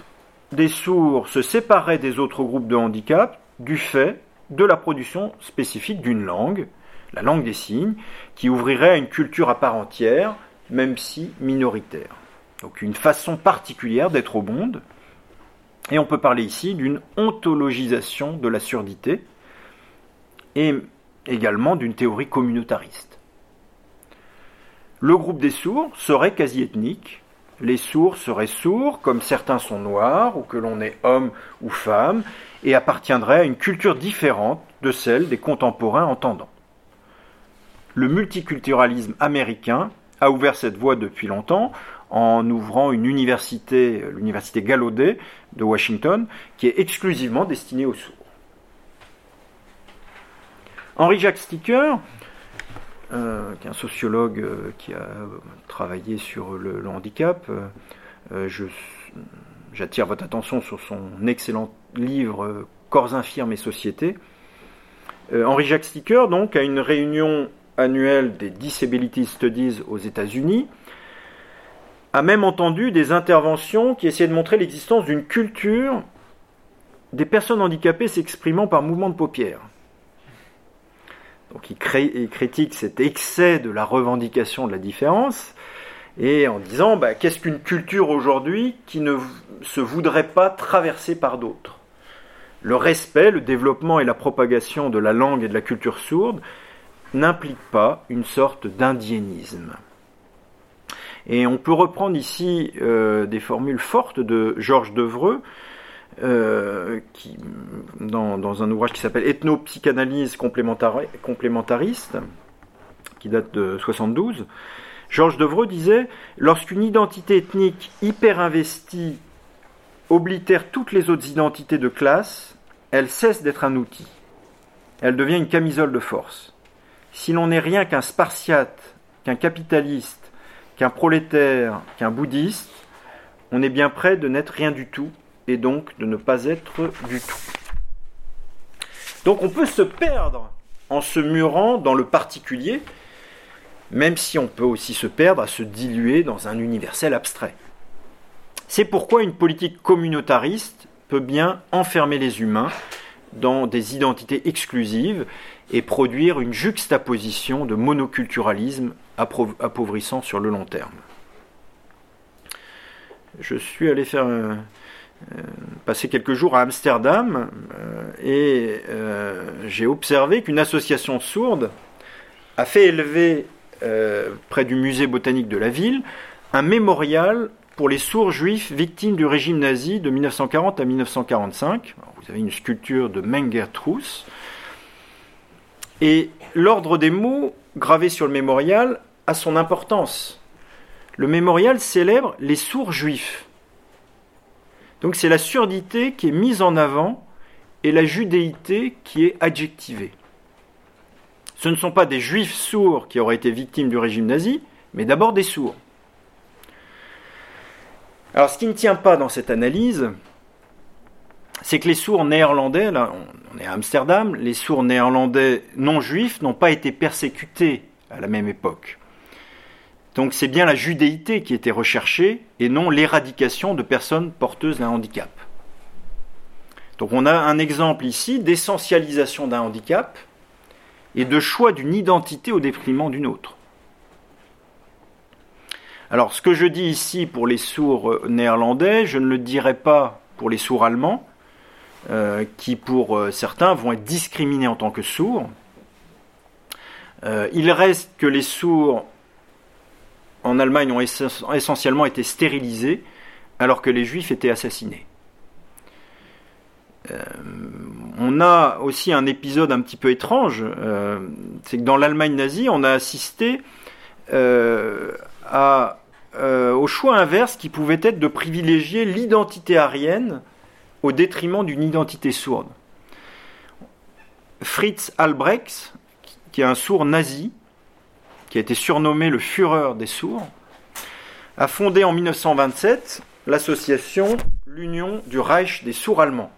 des sourds se séparait des autres groupes de handicap du fait de la production spécifique d'une langue, la langue des signes, qui ouvrirait à une culture à part entière, même si minoritaire. Donc une façon particulière d'être au monde. Et on peut parler ici d'une ontologisation de la surdité et également d'une théorie communautariste. Le groupe des sourds serait quasi ethnique, les sourds seraient sourds, comme certains sont noirs, ou que l'on est homme ou femme, et appartiendraient à une culture différente de celle des contemporains entendants. Le multiculturalisme américain a ouvert cette voie depuis longtemps en ouvrant une université, l'université Gallaudet de Washington, qui est exclusivement destinée aux sourds. Henri-Jacques Sticker euh, qui est un sociologue euh, qui a travaillé sur le, handicap. Euh, j'attire votre attention sur son excellent livre Corps infirmes et société. Henri-Jacques Sticker, donc, à une réunion annuelle des Disability Studies aux États-Unis, a même entendu des interventions qui essayaient de montrer l'existence d'une culture des personnes handicapées s'exprimant par mouvement de paupières. Donc il, critique cet excès de la revendication de la différence, et en disant bah, qu'est-ce qu'une culture aujourd'hui qui ne se voudrait pas traverser par d'autres? Le respect, le développement et la propagation de la langue et de la culture sourde n'impliquent pas une sorte d'indiénisme. Et on peut reprendre ici euh, des formules fortes de Georges Devreux, euh, qui, dans, un ouvrage qui s'appelle Ethnopsychanalyse complémentariste, qui date de 72, Georges Devreux disait Lorsqu'une identité ethnique hyper investie oblitère toutes les autres identités de classe, elle cesse d'être un outil. Elle devient une camisole de force. Si l'on n'est rien qu'un spartiate, qu'un capitaliste, qu'un prolétaire, qu'un bouddhiste, on est bien près de n'être rien du tout et donc de ne pas être du tout. Donc on peut se perdre en se murant dans le particulier, même si on peut aussi se perdre à se diluer dans un universel abstrait. C'est pourquoi une politique communautariste peut bien enfermer les humains dans des identités exclusives et produire une juxtaposition de monoculturalisme appauvrissant sur le long terme. Je suis allé faire un, passé quelques jours à Amsterdam euh, et euh, j'ai observé qu'une association sourde a fait élever près du musée botanique de la ville un mémorial pour les sourds juifs victimes du régime nazi de 1940 à 1945. vous avez une sculpture de Menger Truss. Et l'ordre des mots gravé sur le mémorial a son importance. Le mémorial célèbre les sourds juifs. Donc c'est la surdité qui est mise en avant et la judéité qui est adjectivée. Ce ne sont pas des juifs sourds qui auraient été victimes du régime nazi, mais d'abord des sourds. Alors ce qui ne tient pas dans cette analyse, c'est que les sourds néerlandais, là on est à Amsterdam, les sourds néerlandais non juifs n'ont pas été persécutés à la même époque. Donc c'est bien la judéité qui était recherchée et non l'éradication de personnes porteuses d'un handicap. Donc on a un exemple ici d'essentialisation d'un handicap et de choix d'une identité au détriment d'une autre. Alors ce que je dis ici pour les sourds néerlandais, je ne le dirai pas pour les sourds allemands, euh, qui pour euh, certains vont être discriminés en tant que sourds. Euh, il reste que les sourds en Allemagne ont essentiellement été stérilisés alors que les juifs étaient assassinés. Euh, on a aussi un épisode un petit peu étrange, euh, c'est que dans l'Allemagne nazie, on a assisté euh, au choix inverse qui pouvait être de privilégier l'identité aryenne au détriment d'une identité sourde. Fritz Albrecht, qui est un sourd nazi, qui a été surnommé le Führer des sourds, a fondé en 1927 l'association, l'Union du Reich des sourds allemands.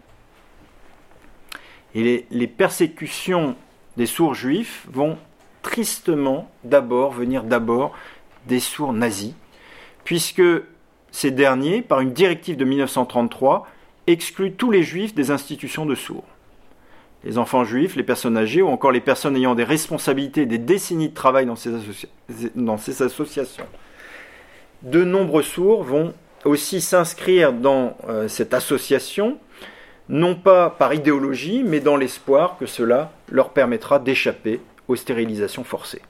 Et les, persécutions des sourds juifs vont tristement d'abord venir d'abord des sourds nazis, puisque ces derniers, par une directive de 1933, excluent tous les juifs des institutions de sourds. Les enfants juifs, les personnes âgées ou encore les personnes ayant des responsabilités, des décennies de travail dans ces, associations. De nombreux sourds vont aussi s'inscrire dans euh, cette association, non pas par idéologie, mais dans l'espoir que cela leur permettra d'échapper aux stérilisations forcées.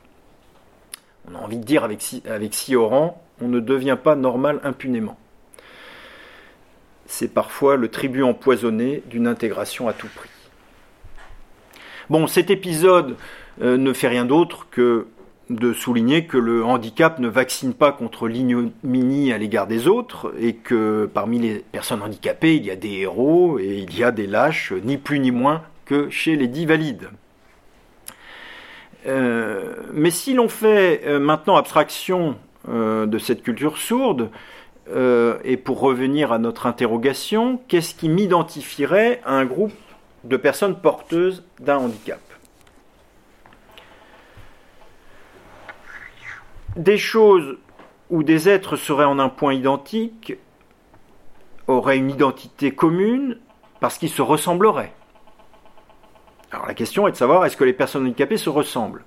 On a envie de dire avec, avec Sioran, on ne devient pas normal impunément. C'est parfois le tribut empoisonné d'une intégration à tout prix. Bon, cet épisode euh, ne fait rien d'autre que de souligner que le handicap ne vaccine pas contre l'ignominie à l'égard des autres et que parmi les personnes handicapées, il y a des héros et il y a des lâches, ni plus ni moins que chez les dits valides. Euh, mais si l'on fait euh, maintenant abstraction de cette culture sourde, et pour revenir à notre interrogation, qu'est-ce qui m'identifierait à un groupe de personnes porteuses d'un handicap. Des choses où des êtres seraient en un point identique auraient une identité commune parce qu'ils se ressembleraient. Alors la question est de savoir est-ce que les personnes handicapées se ressemblent?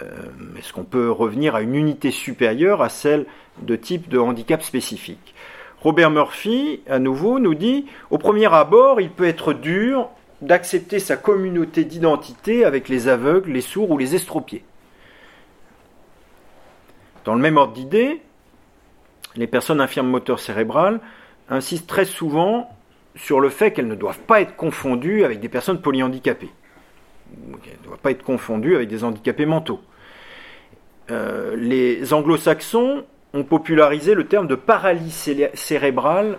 Euh, Est-ce qu'on peut revenir à une unité supérieure à celle de type de handicap spécifique? Robert Murphy, à nouveau, nous dit au premier abord, il peut être dur d'accepter sa communauté d'identité avec les aveugles, les sourds ou les estropiés. Dans le même ordre d'idée, les personnes infirmes moteurs cérébrales insistent très souvent sur le fait qu'elles ne doivent pas être confondues avec des personnes polyhandicapées. Elles ne doivent pas être confondues avec des handicapés mentaux. Euh, les anglo-saxons ont popularisé le terme de paralysie cérébrale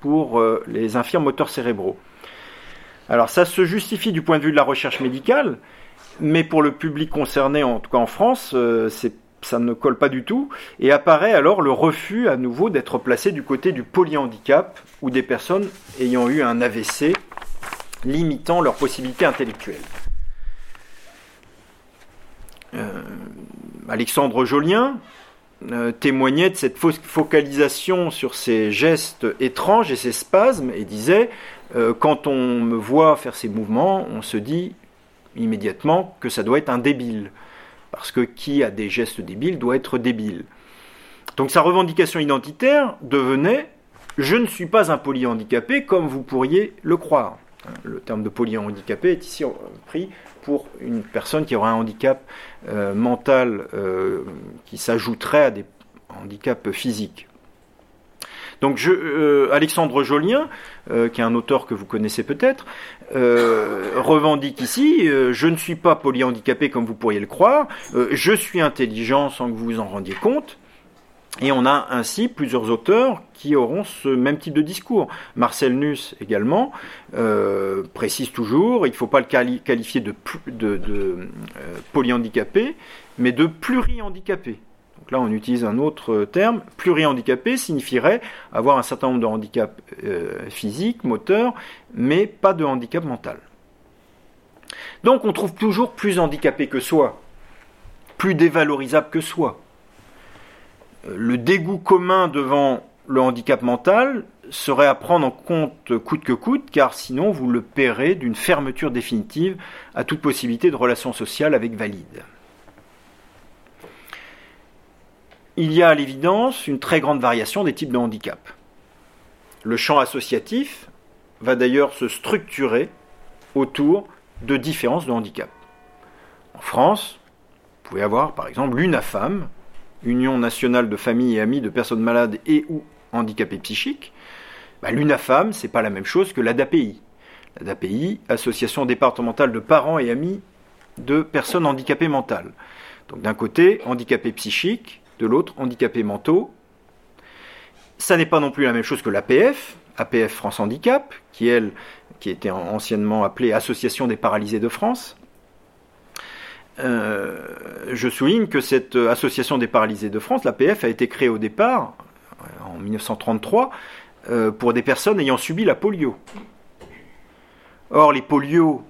pour euh, les infirmes moteurs cérébraux. Alors ça se justifie du point de vue de la recherche médicale, mais pour le public concerné, en tout cas en France, euh, ça ne colle pas du tout, et apparaît alors le refus à nouveau d'être placé du côté du polyhandicap ou des personnes ayant eu un AVC limitant leurs possibilités intellectuelles. Euh, Alexandre Jolien euh, témoignait de cette focalisation sur ces gestes étranges et ces spasmes et disait euh, quand on me voit faire ces mouvements, on se dit immédiatement que ça doit être un débile parce que qui a des gestes débiles doit être débile. Donc sa revendication identitaire devenait je ne suis pas un polyhandicapé comme vous pourriez le croire. Le terme de polyhandicapé est ici pris pour une personne qui aurait un handicap euh, mental euh, qui s'ajouterait à des handicaps physiques. Donc euh, Alexandre Jolien, qui est un auteur que vous connaissez peut-être, revendique ici je ne suis pas polyhandicapé comme vous pourriez le croire, je suis intelligent sans que vous vous en rendiez compte. Et on a ainsi plusieurs auteurs qui auront ce même type de discours. Marcel Nuss également précise toujours, il ne faut pas le qualifier de, de polyhandicapé, mais de plurihandicapé là, on utilise un autre terme. Plurihandicapé signifierait avoir un certain nombre de handicaps euh, physiques, moteurs, mais pas de handicap mental. Donc on trouve toujours plus handicapé que soi, plus dévalorisable que soi. Le dégoût commun devant le handicap mental serait à prendre en compte coûte que coûte, car sinon vous le paierez d'une fermeture définitive à toute possibilité de relation sociale avec valide. il y a à l'évidence une très grande variation des types de handicap. Le champ associatif va d'ailleurs se structurer autour de différences de handicap. En France, vous pouvez avoir par exemple l'UNAFAM, Union nationale de familles et amis de personnes malades et ou handicapées psychiques. Bah, L'UNAFAM, c'est pas la même chose que l'ADAPI. L'ADAPI, Association départementale de parents et amis de personnes handicapées mentales. Donc d'un côté, handicapés psychiques, de l'autre handicapés mentaux. Ça n'est pas non plus la même chose que l'APF, APF France Handicap, qui elle, qui était anciennement appelée Association des paralysés de France. Euh, je souligne que cette association des paralysés de France, l'APF, a été créée au départ en 1933 pour des personnes ayant subi la polio. Or, les polios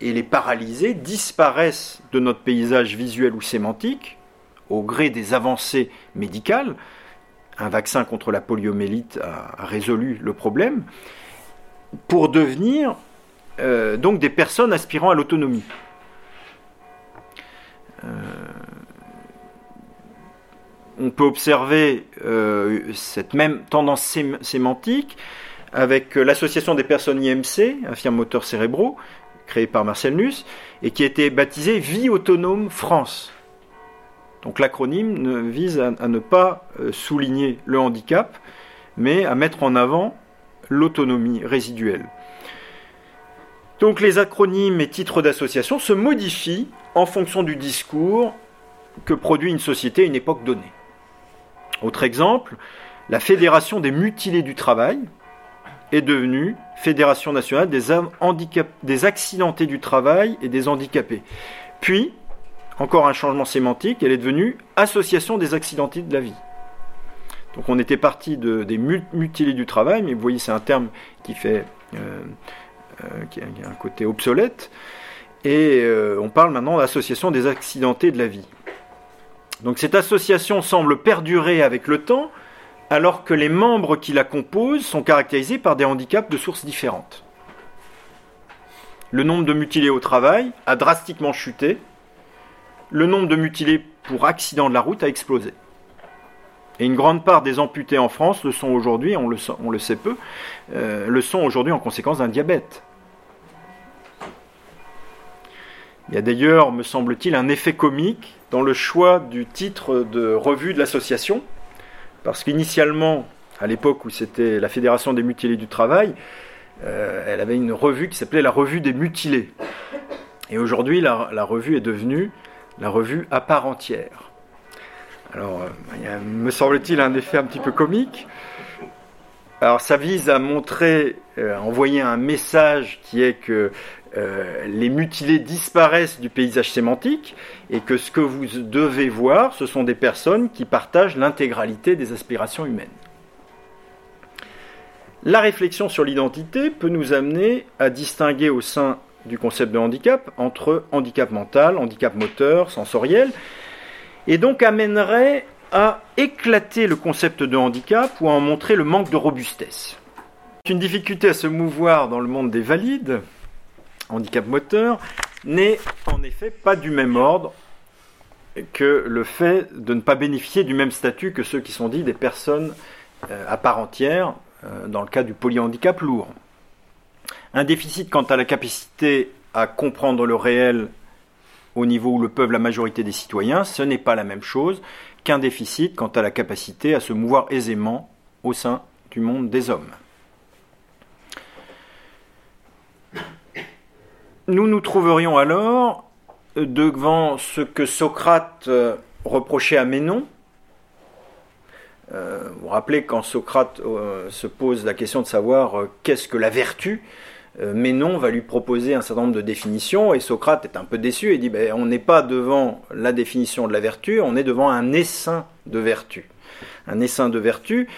et les paralysés disparaissent de notre paysage visuel ou sémantique au gré des avancées médicales. Un vaccin contre la poliomélite a résolu le problème pour devenir euh, donc des personnes aspirant à l'autonomie. Euh, on peut observer euh, cette même tendance sémantique avec l'association des personnes IMC, infirmes moteurs cérébraux, créée par Marcel Nuss, et qui a été baptisée Vie autonome France. Donc l'acronyme vise à, ne pas souligner le handicap, mais à mettre en avant l'autonomie résiduelle. Donc les acronymes et titres d'association se modifient en fonction du discours que produit une société à une époque donnée. Autre exemple, la Fédération des mutilés du travail est devenue Fédération nationale des, des accidentés du travail et des handicapés. Puis, encore un changement sémantique, elle est devenue Association des accidentés de la vie. Donc on était parti de, des mutilés du travail, mais vous voyez c'est un terme qui fait euh, euh, qui a un côté obsolète. Et euh, on parle maintenant d'association des accidentés de la vie. Donc cette association semble perdurer avec le temps, alors que les membres qui la composent sont caractérisés par des handicaps de sources différentes. Le nombre de mutilés au travail a drastiquement chuté, le nombre de mutilés pour accident de la route a explosé. Et une grande part des amputés en France le sont aujourd'hui, on le, on le sait peu, euh, le sont aujourd'hui en conséquence d'un diabète. Il y a d'ailleurs, me semble-t-il, un effet comique dans le choix du titre de revue de l'association, parce qu'initialement, à l'époque où c'était la Fédération des mutilés du travail, euh, elle avait une revue qui s'appelait la Revue des mutilés. Et aujourd'hui, la, revue est devenue la revue à part entière. Alors, euh, il y a, me semble-t-il, un effet un petit peu comique. Alors, ça vise à montrer, euh, à envoyer un message qui est que euh, les mutilés disparaissent du paysage sémantique et que ce que vous devez voir, ce sont des personnes qui partagent l'intégralité des aspirations humaines. La réflexion sur l'identité peut nous amener à distinguer au sein du concept de handicap entre handicap mental, handicap moteur, sensoriel, et donc amènerait à éclater le concept de handicap ou à en montrer le manque de robustesse. Une difficulté à se mouvoir dans le monde des valides, handicap moteur, n'est en effet pas du même ordre que le fait de ne pas bénéficier du même statut que ceux qui sont dits des personnes euh, à part entière, euh, dans le cas du polyhandicap lourd. Un déficit quant à la capacité à comprendre le réel au niveau où le peuvent la majorité des citoyens, ce n'est pas la même chose qu'un déficit quant à la capacité à se mouvoir aisément au sein du monde des hommes. Nous nous trouverions alors devant ce que Socrate euh, reprochait à Ménon. Euh, vous vous rappelez quand Socrate euh, se pose la question de savoir qu'est-ce que la vertu, Ménon va lui proposer un certain nombre de définitions et Socrate est un peu déçu et dit ben, on n'est pas devant la définition de la vertu, on est devant un essaim de vertu. Un essaim de vertu.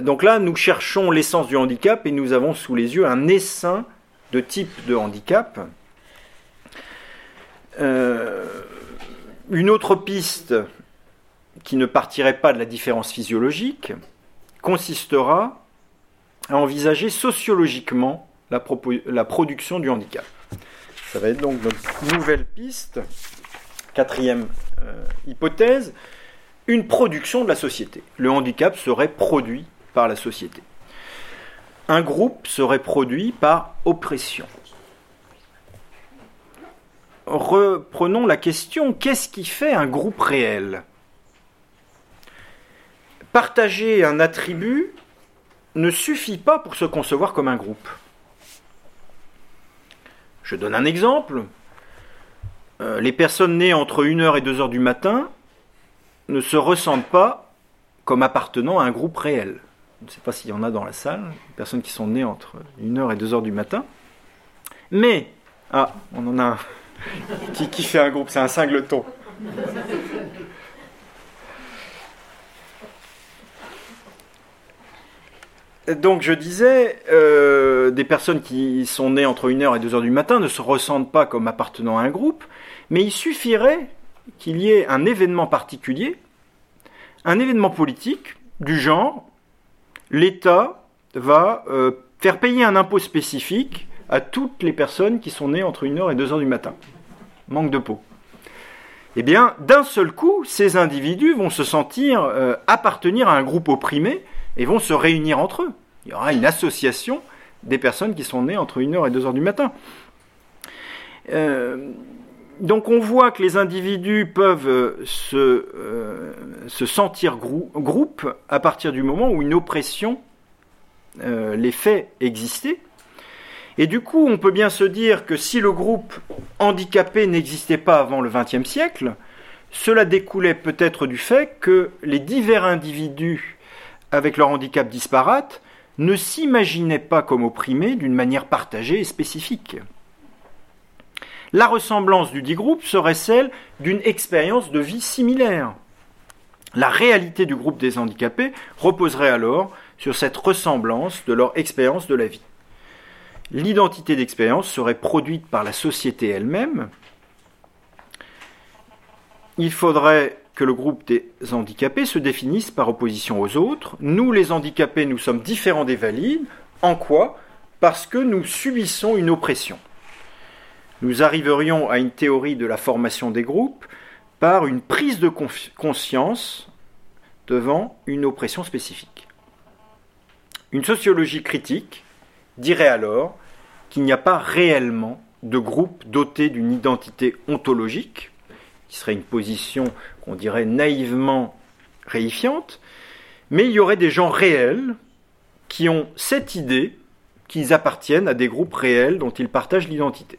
donc là, nous cherchons l'essence du handicap et nous avons sous les yeux un essaim de type de handicap. Euh, une autre piste qui ne partirait pas de la différence physiologique consistera à envisager sociologiquement la, production du handicap. Ça va être donc notre nouvelle piste, quatrième euh, hypothèse, une production de la société. Le handicap serait produit par la société un groupe serait produit par oppression. Reprenons la question, qu'est-ce qui fait un groupe réel? Partager un attribut ne suffit pas pour se concevoir comme un groupe. Je donne un exemple. Euh, les personnes nées entre 1h et 2h du matin ne se ressentent pas comme appartenant à un groupe réel ne sais pas s'il y en a dans la salle, des personnes qui sont nées entre 1h et 2h du matin. Mais, ah, on en a un qui, qui fait un groupe, c'est un singleton. Donc je disais, euh, des personnes qui sont nées entre 1h et 2h du matin ne se ressentent pas comme appartenant à un groupe, mais il suffirait qu'il y ait un événement particulier, un événement politique du genre, l'État va euh, faire payer un impôt spécifique à toutes les personnes qui sont nées entre 1h et 2h du matin. Manque de peau. Eh bien, d'un seul coup, ces individus vont se sentir euh, appartenir à un groupe opprimé et vont se réunir entre eux. Il y aura une association des personnes qui sont nées entre 1h et 2h du matin. Euh, donc on voit que les individus peuvent euh, se, se sentir groupe à partir du moment où une oppression les fait exister et du coup, on peut bien se dire que si le groupe handicapé n'existait pas avant le XXe siècle, cela découlait peut-être du fait que les divers individus avec leur handicap disparate ne s'imaginaient pas comme opprimés d'une manière partagée et spécifique. La ressemblance du dit groupe serait celle d'une expérience de vie similaire. La réalité du groupe des handicapés reposerait alors sur cette ressemblance de leur expérience de la vie l'identité d'expérience serait produite par la société elle-même. Il faudrait que le groupe des handicapés se définisse par opposition aux autres. Nous, les handicapés, nous sommes différents des valides. En quoi? Parce que nous subissons une oppression. Nous arriverions à une théorie de la formation des groupes par une prise de conscience devant une oppression spécifique. Une sociologie critique dirait alors qu'il n'y a pas réellement de groupe doté d'une identité ontologique, qui serait une position qu'on dirait naïvement réifiante, mais il y aurait des gens réels qui ont cette idée qu'ils appartiennent à des groupes réels dont ils partagent l'identité.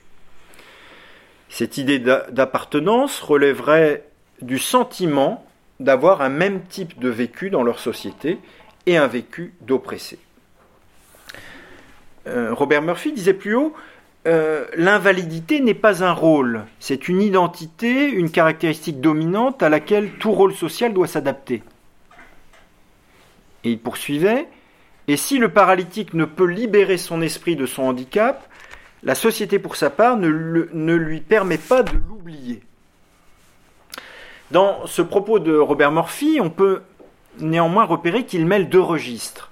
Cette idée d'appartenance relèverait du sentiment d'avoir un même type de vécu dans leur société et un vécu d'oppressé. Euh, Robert Murphy disait plus haut, euh, l'invalidité n'est pas un rôle, c'est une identité, une caractéristique dominante à laquelle tout rôle social doit s'adapter. Et il poursuivait, et si le paralytique ne peut libérer son esprit de son handicap, la société pour sa part ne, lui permet pas de l'oublier. Dans ce propos de Robert Murphy, on peut néanmoins repérer qu'il mêle deux registres.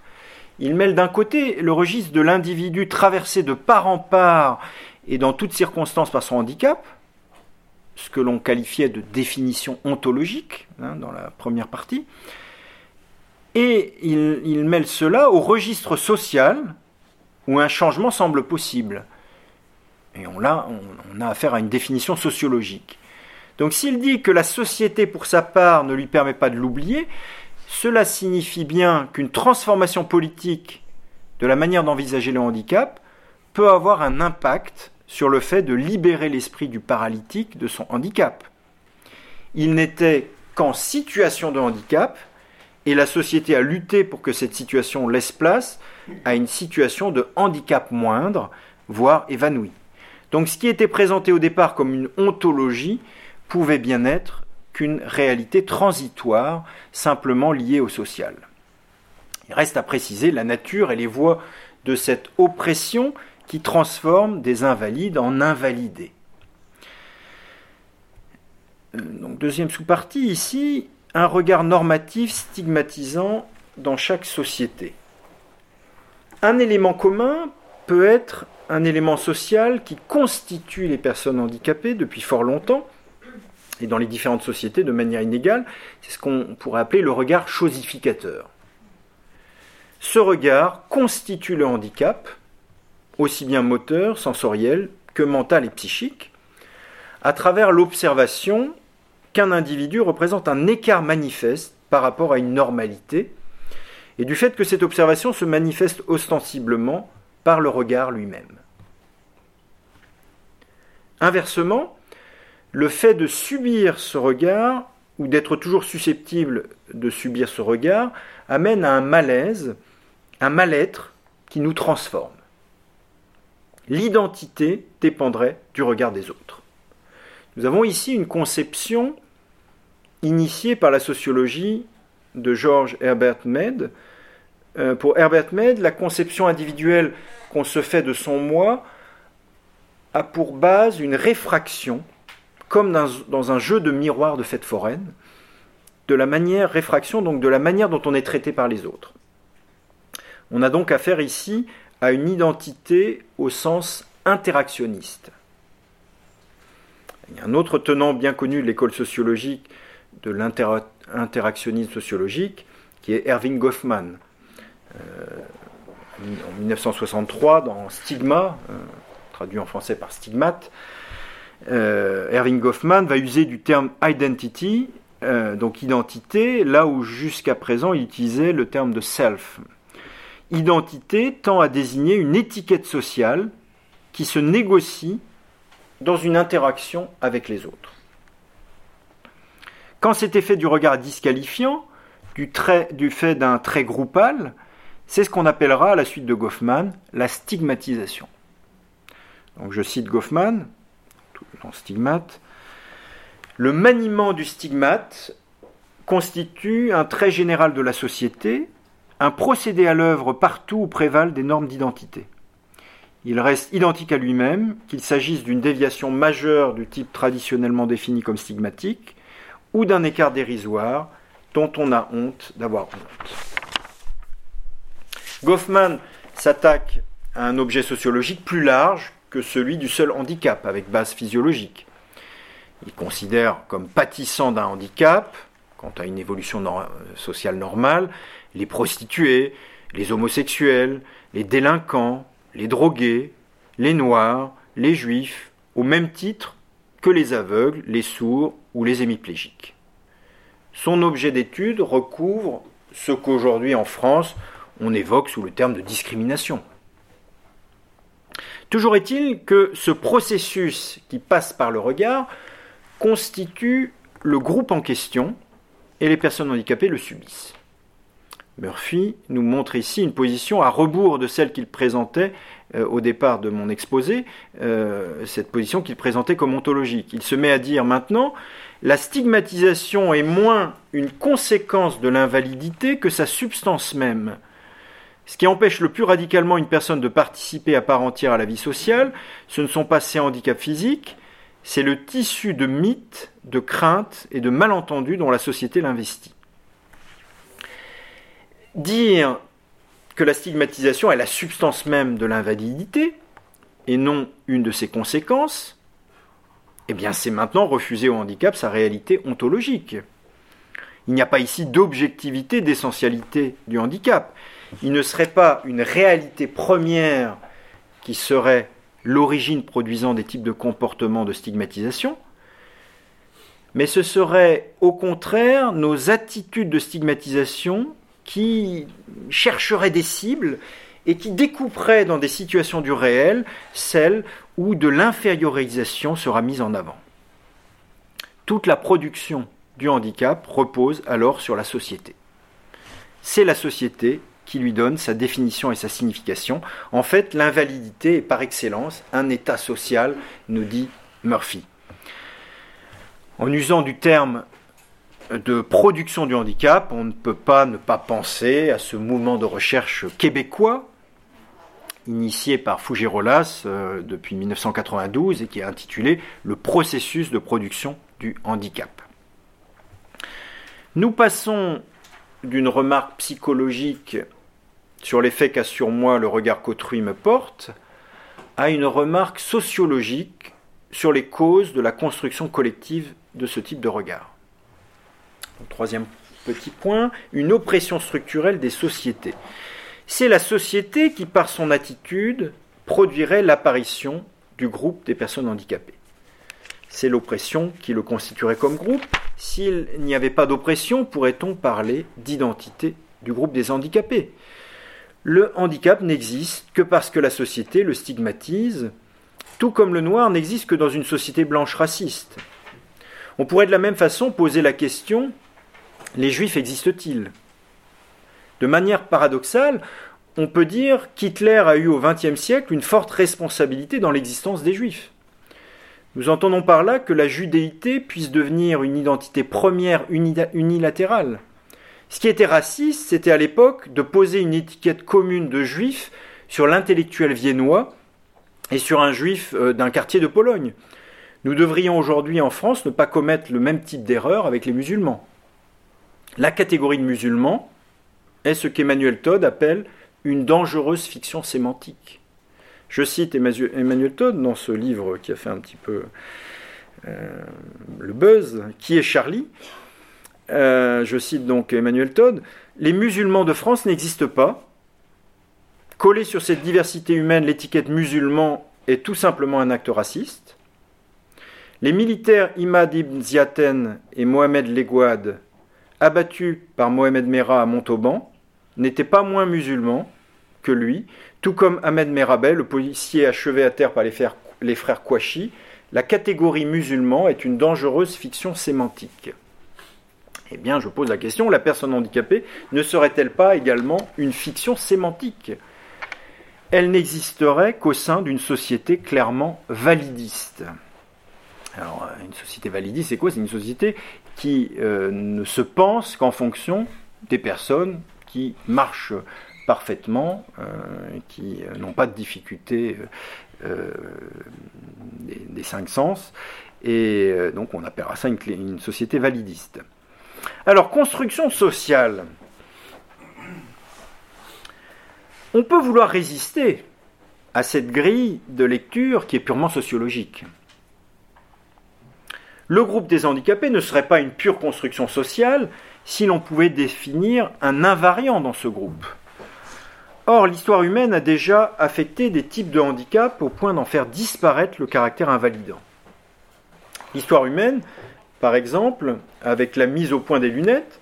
Il mêle d'un côté le registre de l'individu traversé de part en part et dans toutes circonstances par son handicap, ce que l'on qualifiait de définition ontologique hein, dans la première partie, et il, mêle cela au registre social où un changement semble possible. Et on, a, on a affaire à une définition sociologique. Donc s'il dit que la société, pour sa part, ne lui permet pas de l'oublier, cela signifie bien qu'une transformation politique de la manière d'envisager le handicap peut avoir un impact sur le fait de libérer l'esprit du paralytique de son handicap. Il n'était qu'en situation de handicap et la société a lutté pour que cette situation laisse place à une situation de handicap moindre, voire évanouie. Donc ce qui était présenté au départ comme une ontologie pouvait bien être qu'une réalité transitoire simplement liée au social. Il reste à préciser la nature et les voies de cette oppression qui transforme des invalides en invalidés. Euh, donc, deuxième sous-partie ici, un regard normatif stigmatisant dans chaque société. Un élément commun peut être un élément social qui constitue les personnes handicapées depuis fort longtemps, et dans les différentes sociétés de manière inégale, c'est ce qu'on pourrait appeler le regard chosificateur. Ce regard constitue le handicap, aussi bien moteur, sensoriel que mental et psychique, à travers l'observation qu'un individu représente un écart manifeste par rapport à une normalité, et du fait que cette observation se manifeste ostensiblement par le regard lui-même. Inversement, le fait de subir ce regard, ou d'être toujours susceptible de subir ce regard, amène à un malaise, un mal-être qui nous transforme. L'identité dépendrait du regard des autres. Nous avons ici une conception initiée par la sociologie de George Herbert Mead euh, pour Herbert Mead, la conception individuelle qu'on se fait de son moi a pour base une réfraction, comme dans, un jeu de miroir de fête foraine, de la manière, réfraction donc de la manière dont on est traité par les autres. On a donc affaire ici à une identité au sens interactionniste. Il y a un autre tenant bien connu de l'école sociologique de l'interactionnisme sociologique, qui est Erving Goffman. Euh, en 1963, dans Stigma, euh, traduit en français par stigmate, euh, Erving Goffman va user du terme identity, donc identité, là où jusqu'à présent il utilisait le terme de self. Identité tend à désigner une étiquette sociale qui se négocie dans une interaction avec les autres. Quand cet effet du regard disqualifiant, du, du fait d'un trait groupal, c'est ce qu'on appellera à la suite de Goffman la stigmatisation. Donc je cite Goffman dans Stigmate. Le maniement du stigmate constitue un trait général de la société, un procédé à l'œuvre partout où prévalent des normes d'identité il reste identique à lui-même, qu'il s'agisse d'une déviation majeure du type traditionnellement défini comme stigmatique, ou d'un écart dérisoire dont on a honte d'avoir honte. Goffman s'attaque à un objet sociologique plus large que celui du seul handicap, avec base physiologique. Il considère comme pâtissant d'un handicap, quant à une évolution sociale normale, les prostituées, les homosexuels, les délinquants, les drogués, les noirs, les juifs, au même titre que les aveugles, les sourds ou les hémiplégiques. Son objet d'étude recouvre ce qu'aujourd'hui en France on évoque sous le terme de discrimination. Toujours est-il que ce processus qui passe par le regard constitue le groupe en question et les personnes handicapées le subissent. Murphy nous montre ici une position à rebours de celle qu'il présentait euh, au départ de mon exposé, euh, cette position qu'il présentait comme ontologique. Il se met à dire maintenant, la stigmatisation est moins une conséquence de l'invalidité que sa substance même. Ce qui empêche le plus radicalement une personne de participer à part entière à la vie sociale, ce ne sont pas ses handicaps physiques, c'est le tissu de mythes, de craintes et de malentendus dont la société l'investit. Dire que la stigmatisation est la substance même de l'invalidité et non une de ses conséquences, eh bien c'est maintenant refuser au handicap sa réalité ontologique. Il n'y a pas ici d'objectivité, d'essentialité du handicap. Il ne serait pas une réalité première qui serait l'origine produisant des types de comportements de stigmatisation, mais ce serait au contraire nos attitudes de stigmatisation qui chercherait des cibles et qui découperait dans des situations du réel celles où de l'infériorisation sera mise en avant. Toute la production du handicap repose alors sur la société. C'est la société qui lui donne sa définition et sa signification. En fait, l'invalidité est par excellence un état social, nous dit Murphy. En usant du terme de production du handicap, on ne peut pas ne pas penser à ce mouvement de recherche québécois, initié par Fougerolas euh, depuis 1992 et qui est intitulé Le processus de production du handicap. Nous passons d'une remarque psychologique sur l'effet qu'a sur moi le regard qu'autrui me porte à une remarque sociologique sur les causes de la construction collective de ce type de regard. Troisième petit point, une oppression structurelle des sociétés. C'est la société qui, par son attitude, produirait l'apparition du groupe des personnes handicapées. C'est l'oppression qui le constituerait comme groupe. S'il n'y avait pas d'oppression, pourrait-on parler d'identité du groupe des handicapés? Le handicap n'existe que parce que la société le stigmatise, tout comme le noir n'existe que dans une société blanche raciste. On pourrait de la même façon poser la question les juifs existent-ils? De manière paradoxale, on peut dire qu'Hitler a eu au XXe siècle une forte responsabilité dans l'existence des juifs. Nous entendons par là que la judéité puisse devenir une identité première unilatérale. Ce qui était raciste, c'était à l'époque de poser une étiquette commune de juif sur l'intellectuel viennois et sur un juif euh, d'un quartier de Pologne. Nous devrions aujourd'hui en France ne pas commettre le même type d'erreur avec les musulmans. La catégorie de musulmans est ce qu'Emmanuel Todd appelle une dangereuse fiction sémantique. Je cite Emmanuel Todd dans ce livre qui a fait un petit peu euh, le buzz, Qui est Charlie euh, Je cite donc Emmanuel Todd Les musulmans de France n'existent pas. Coller sur cette diversité humaine l'étiquette musulman est tout simplement un acte raciste. Les militaires Imad ibn Ziaten et Mohamed Legouad, abattus par Mohamed Merah à Montauban, n'étaient pas moins musulmans que lui, tout comme Ahmed Merabet, le policier achevé à terre par les frères Kouachi, la catégorie musulman est une dangereuse fiction sémantique. Eh bien, je pose la question, la personne handicapée ne serait-elle pas également une fiction sémantique? Elle n'existerait qu'au sein d'une société clairement validiste. Alors, une société validiste, c'est quoi? C'est une société qui euh, ne se pense qu'en fonction des personnes qui marchent parfaitement, euh, qui euh, n'ont pas de difficultés euh, des, cinq sens, et donc on appellera ça une société validiste. Alors, construction sociale. On peut vouloir résister à cette grille de lecture qui est purement sociologique. Le groupe des handicapés ne serait pas une pure construction sociale si l'on pouvait définir un invariant dans ce groupe. Or, l'histoire humaine a déjà affecté des types de handicap au point d'en faire disparaître le caractère invalidant. L'histoire humaine, par exemple, avec la mise au point des lunettes,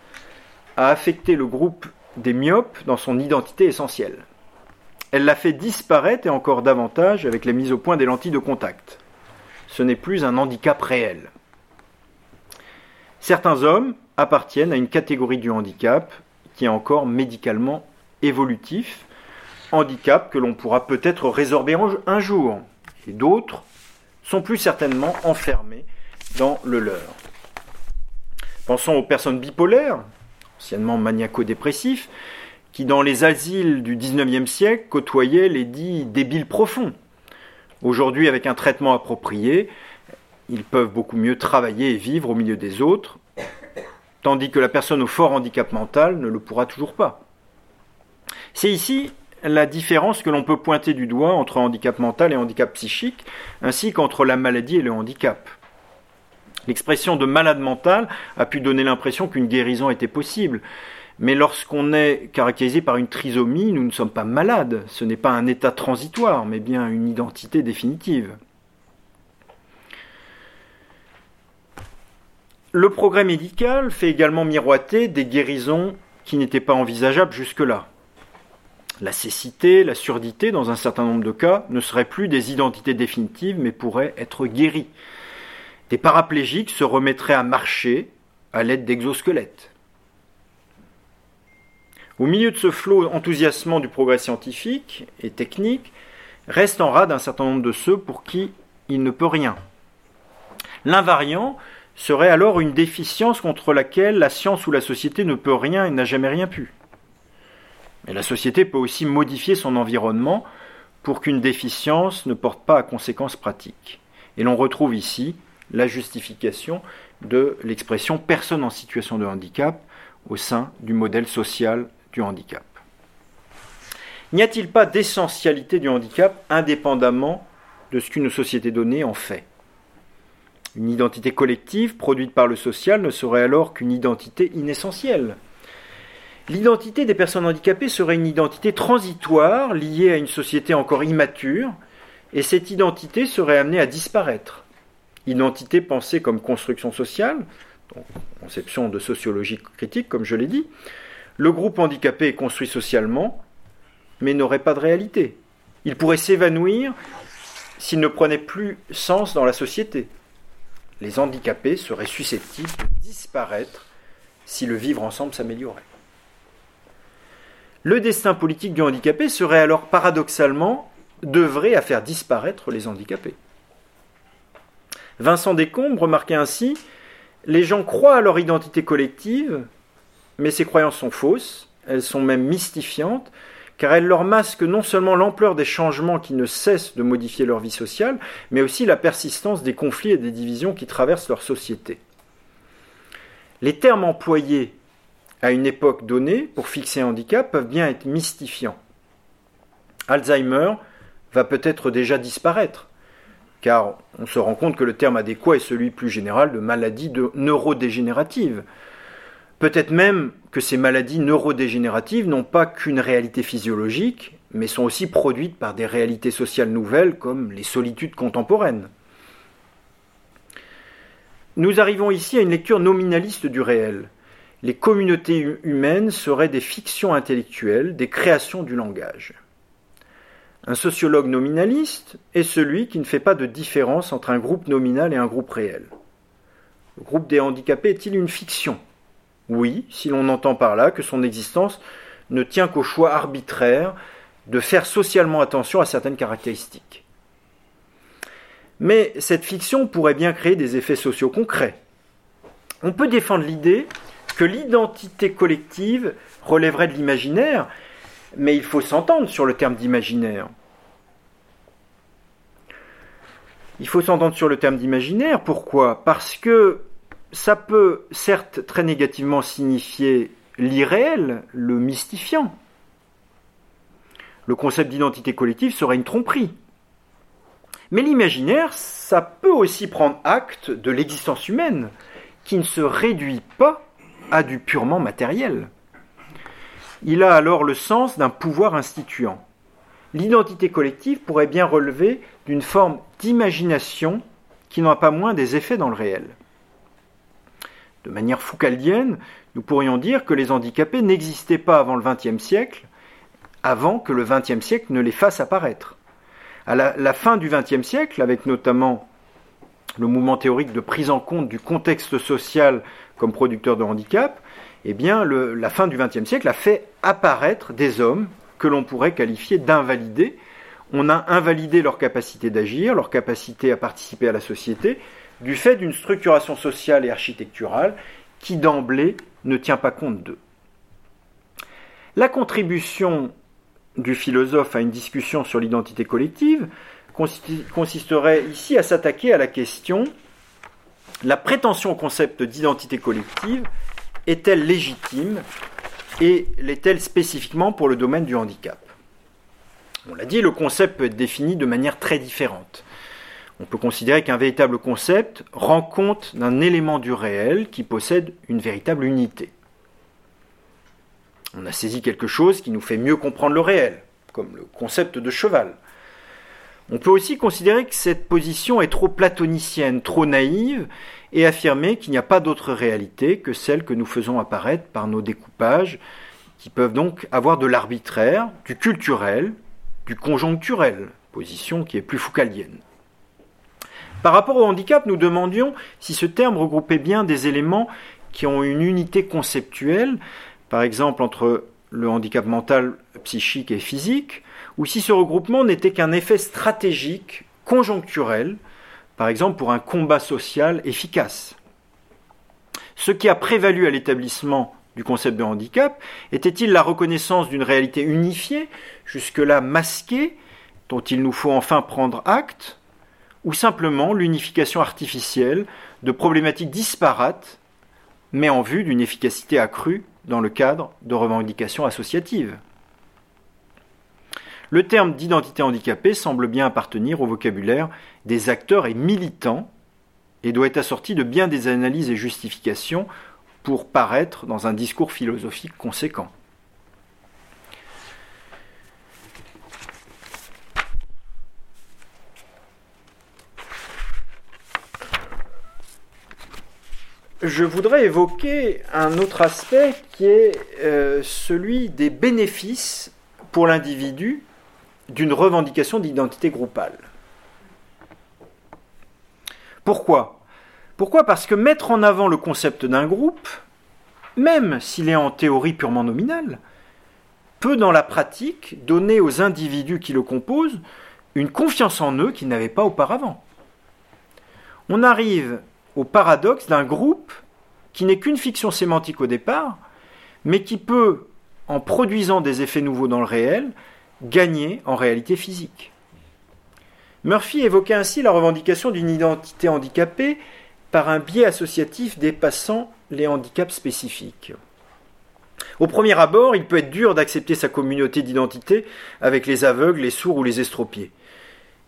a affecté le groupe des myopes dans son identité essentielle. Elle l'a fait disparaître et encore davantage avec la mise au point des lentilles de contact. Ce n'est plus un handicap réel. Certains hommes appartiennent à une catégorie du handicap qui est encore médicalement évolutif handicap que l'on pourra peut-être résorber un jour, et d'autres sont plus certainement enfermés dans le leur. Pensons aux personnes bipolaires, anciennement maniaco-dépressifs, qui dans les asiles du XIXe siècle côtoyaient les dits débiles profonds. Aujourd'hui, avec un traitement approprié, ils peuvent beaucoup mieux travailler et vivre au milieu des autres, tandis que la personne au fort handicap mental ne le pourra toujours pas. C'est ici la différence que l'on peut pointer du doigt entre handicap mental et handicap psychique, ainsi qu'entre la maladie et le handicap. L'expression de malade mental a pu donner l'impression qu'une guérison était possible. Mais lorsqu'on est caractérisé par une trisomie, nous ne sommes pas malades. Ce n'est pas un état transitoire, mais bien une identité définitive. Le progrès médical fait également miroiter des guérisons qui n'étaient pas envisageables jusque-là. La cécité, la surdité, dans un certain nombre de cas, ne seraient plus des identités définitives, mais pourraient être guéries. Des paraplégiques se remettraient à marcher à l'aide d'exosquelettes. Au milieu de ce flot enthousiasmant du progrès scientifique et technique, reste en rade un certain nombre de ceux pour qui il ne peut rien. L'invariant serait alors une déficience contre laquelle la science ou la société ne peut rien et n'a jamais rien pu. Mais la société peut aussi modifier son environnement pour qu'une déficience ne porte pas à conséquences pratiques. Et l'on retrouve ici la justification de l'expression personne en situation de handicap au sein du modèle social du handicap. N'y a-t-il pas d'essentialité du handicap indépendamment de ce qu'une société donnée en fait? Une identité collective produite par le social ne serait alors qu'une identité inessentielle L'identité des personnes handicapées serait une identité transitoire liée à une société encore immature, et cette identité serait amenée à disparaître. Identité pensée comme construction sociale, conception de sociologie critique, comme je l'ai dit. Le groupe handicapé est construit socialement, mais n'aurait pas de réalité. Il pourrait s'évanouir s'il ne prenait plus sens dans la société. Les handicapés seraient susceptibles de disparaître si le vivre ensemble s'améliorait. Le destin politique du handicapé serait alors paradoxalement d'œuvrer à faire disparaître les handicapés. Vincent Descombes remarquait ainsi Les gens croient à leur identité collective, Mais ces croyances sont fausses, elles sont même mystifiantes, car elles leur masquent non seulement l'ampleur des changements qui ne cessent de modifier leur vie sociale, mais aussi la persistance des conflits et des divisions qui traversent leur société. Les termes employés à une époque donnée pour fixer un handicap peuvent bien être mystifiants. Alzheimer va peut-être déjà disparaître, car on se rend compte que le terme adéquat est celui plus général de maladie neurodégénérative. Peut-être même que ces maladies neurodégénératives n'ont pas qu'une réalité physiologique, mais sont aussi produites par des réalités sociales nouvelles comme les solitudes contemporaines. Nous arrivons ici à une lecture nominaliste du réel. Les communautés humaines seraient des fictions intellectuelles, des créations du langage. Un sociologue nominaliste est celui qui ne fait pas de différence entre un groupe nominal et un groupe réel. Le groupe des handicapés est-il une fiction? Oui, si l'on entend par là que son existence ne tient qu'au choix arbitraire de faire socialement attention à certaines caractéristiques. Mais cette fiction pourrait bien créer des effets sociaux concrets. On peut défendre l'idée que l'identité collective relèverait de l'imaginaire mais il faut s'entendre sur le terme d'imaginaire. Il faut s'entendre sur le terme d'imaginaire. Pourquoi? Parce que ça peut certes très négativement signifier l'irréel, le mystifiant. Le concept d'identité collective serait une tromperie. Mais l'imaginaire, ça peut aussi prendre acte de l'existence humaine, qui ne se réduit pas à du purement matériel. Il a alors le sens d'un pouvoir instituant. L'identité collective pourrait bien relever d'une forme d'imagination qui n'en a pas moins des effets dans le réel. De manière foucaldienne, nous pourrions dire que les handicapés n'existaient pas avant le XXe siècle, avant que le XXe siècle ne les fasse apparaître. À la, la fin du XXe siècle, avec notamment le mouvement théorique de prise en compte du contexte social comme producteur de handicap, eh bien, la fin du XXe siècle a fait apparaître des hommes que l'on pourrait qualifier d'invalidés. On a invalidé leur capacité d'agir, leur capacité à participer à la société, du fait d'une structuration sociale et architecturale qui d'emblée ne tient pas compte d'eux. La contribution du philosophe à une discussion sur l'identité collective consisterait ici à s'attaquer à la question la prétention au concept d'identité collective est-elle légitime et l'est-elle spécifiquement pour le domaine du handicap? On l'a dit, le concept peut être défini de manière très différente. On peut considérer qu'un véritable concept rend compte d'un élément du réel qui possède une véritable unité. On a saisi quelque chose qui nous fait mieux comprendre le réel, comme le concept de cheval. On peut aussi considérer que cette position est trop platonicienne, trop naïve, et affirmer qu'il n'y a pas d'autre réalité que celle que nous faisons apparaître par nos découpages, qui peuvent donc avoir de l'arbitraire, du culturel, du conjoncturel, position qui est plus foucalienne. Par rapport au handicap, nous demandions si ce terme regroupait bien des éléments qui ont une unité conceptuelle, par exemple entre le handicap mental, psychique et physique, ou si ce regroupement n'était qu'un effet stratégique, conjoncturel, par exemple pour un combat social efficace. Ce qui a prévalu à l'établissement du concept de handicap était-il la reconnaissance d'une réalité unifiée, jusque-là masquée, dont il nous faut enfin prendre acte, ou simplement l'unification artificielle de problématiques disparates, mais en vue d'une efficacité accrue dans le cadre de revendications associatives? Le terme d'identité handicapée semble bien appartenir au vocabulaire des acteurs et militants et doit être assorti de bien des analyses et justifications pour paraître dans un discours philosophique conséquent. je voudrais évoquer un autre aspect qui est euh, celui des bénéfices pour l'individu d'une revendication d'identité groupale. Pourquoi? Pourquoi? Parce que mettre en avant le concept d'un groupe, même s'il est en théorie purement nominal, peut dans la pratique donner aux individus qui le composent une confiance en eux qu'ils n'avaient pas auparavant. On arrive au paradoxe d'un groupe qui n'est qu'une fiction sémantique au départ, mais qui peut, en produisant des effets nouveaux dans le réel, gagner en réalité physique. Murphy évoquait ainsi la revendication d'une identité handicapée par un biais associatif dépassant les handicaps spécifiques. Au premier abord, il peut être dur d'accepter sa communauté d'identité avec les aveugles, les sourds ou les estropiés.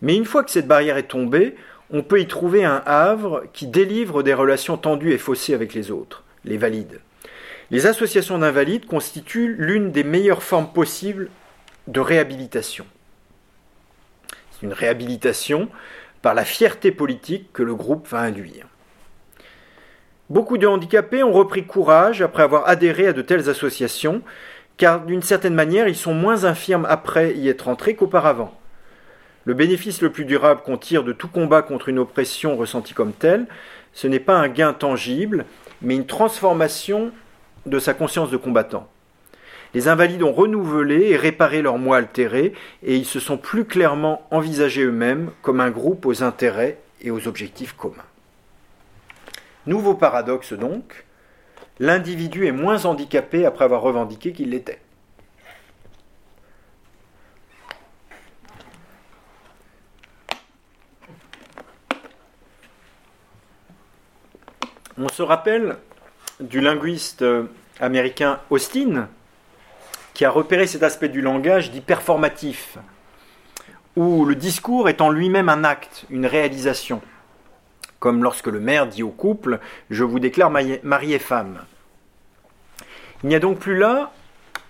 Mais une fois que cette barrière est tombée, on peut y trouver un havre qui délivre des relations tendues et faussées avec les autres, les valides. Les associations d'invalides constituent l'une des meilleures formes possibles de réhabilitation. Une réhabilitation par la fierté politique que le groupe va induire. Beaucoup de handicapés ont repris courage après avoir adhéré à de telles associations, car d'une certaine manière, ils sont moins infirmes après y être entrés qu'auparavant. Le bénéfice le plus durable qu'on tire de tout combat contre une oppression ressentie comme telle, ce n'est pas un gain tangible, mais une transformation de sa conscience de combattant. Les invalides ont renouvelé et réparé leurs moi altérés, et ils se sont plus clairement envisagés eux-mêmes comme un groupe aux intérêts et aux objectifs communs. Nouveau paradoxe donc, l'individu est moins handicapé après avoir revendiqué qu'il l'était. On se rappelle du linguiste américain Austin, qui a repéré cet aspect du langage dit performatif, où le discours est en lui-même un acte, une réalisation comme lorsque le maire dit au couple Je vous déclare mari et femme. Il n'y a donc plus là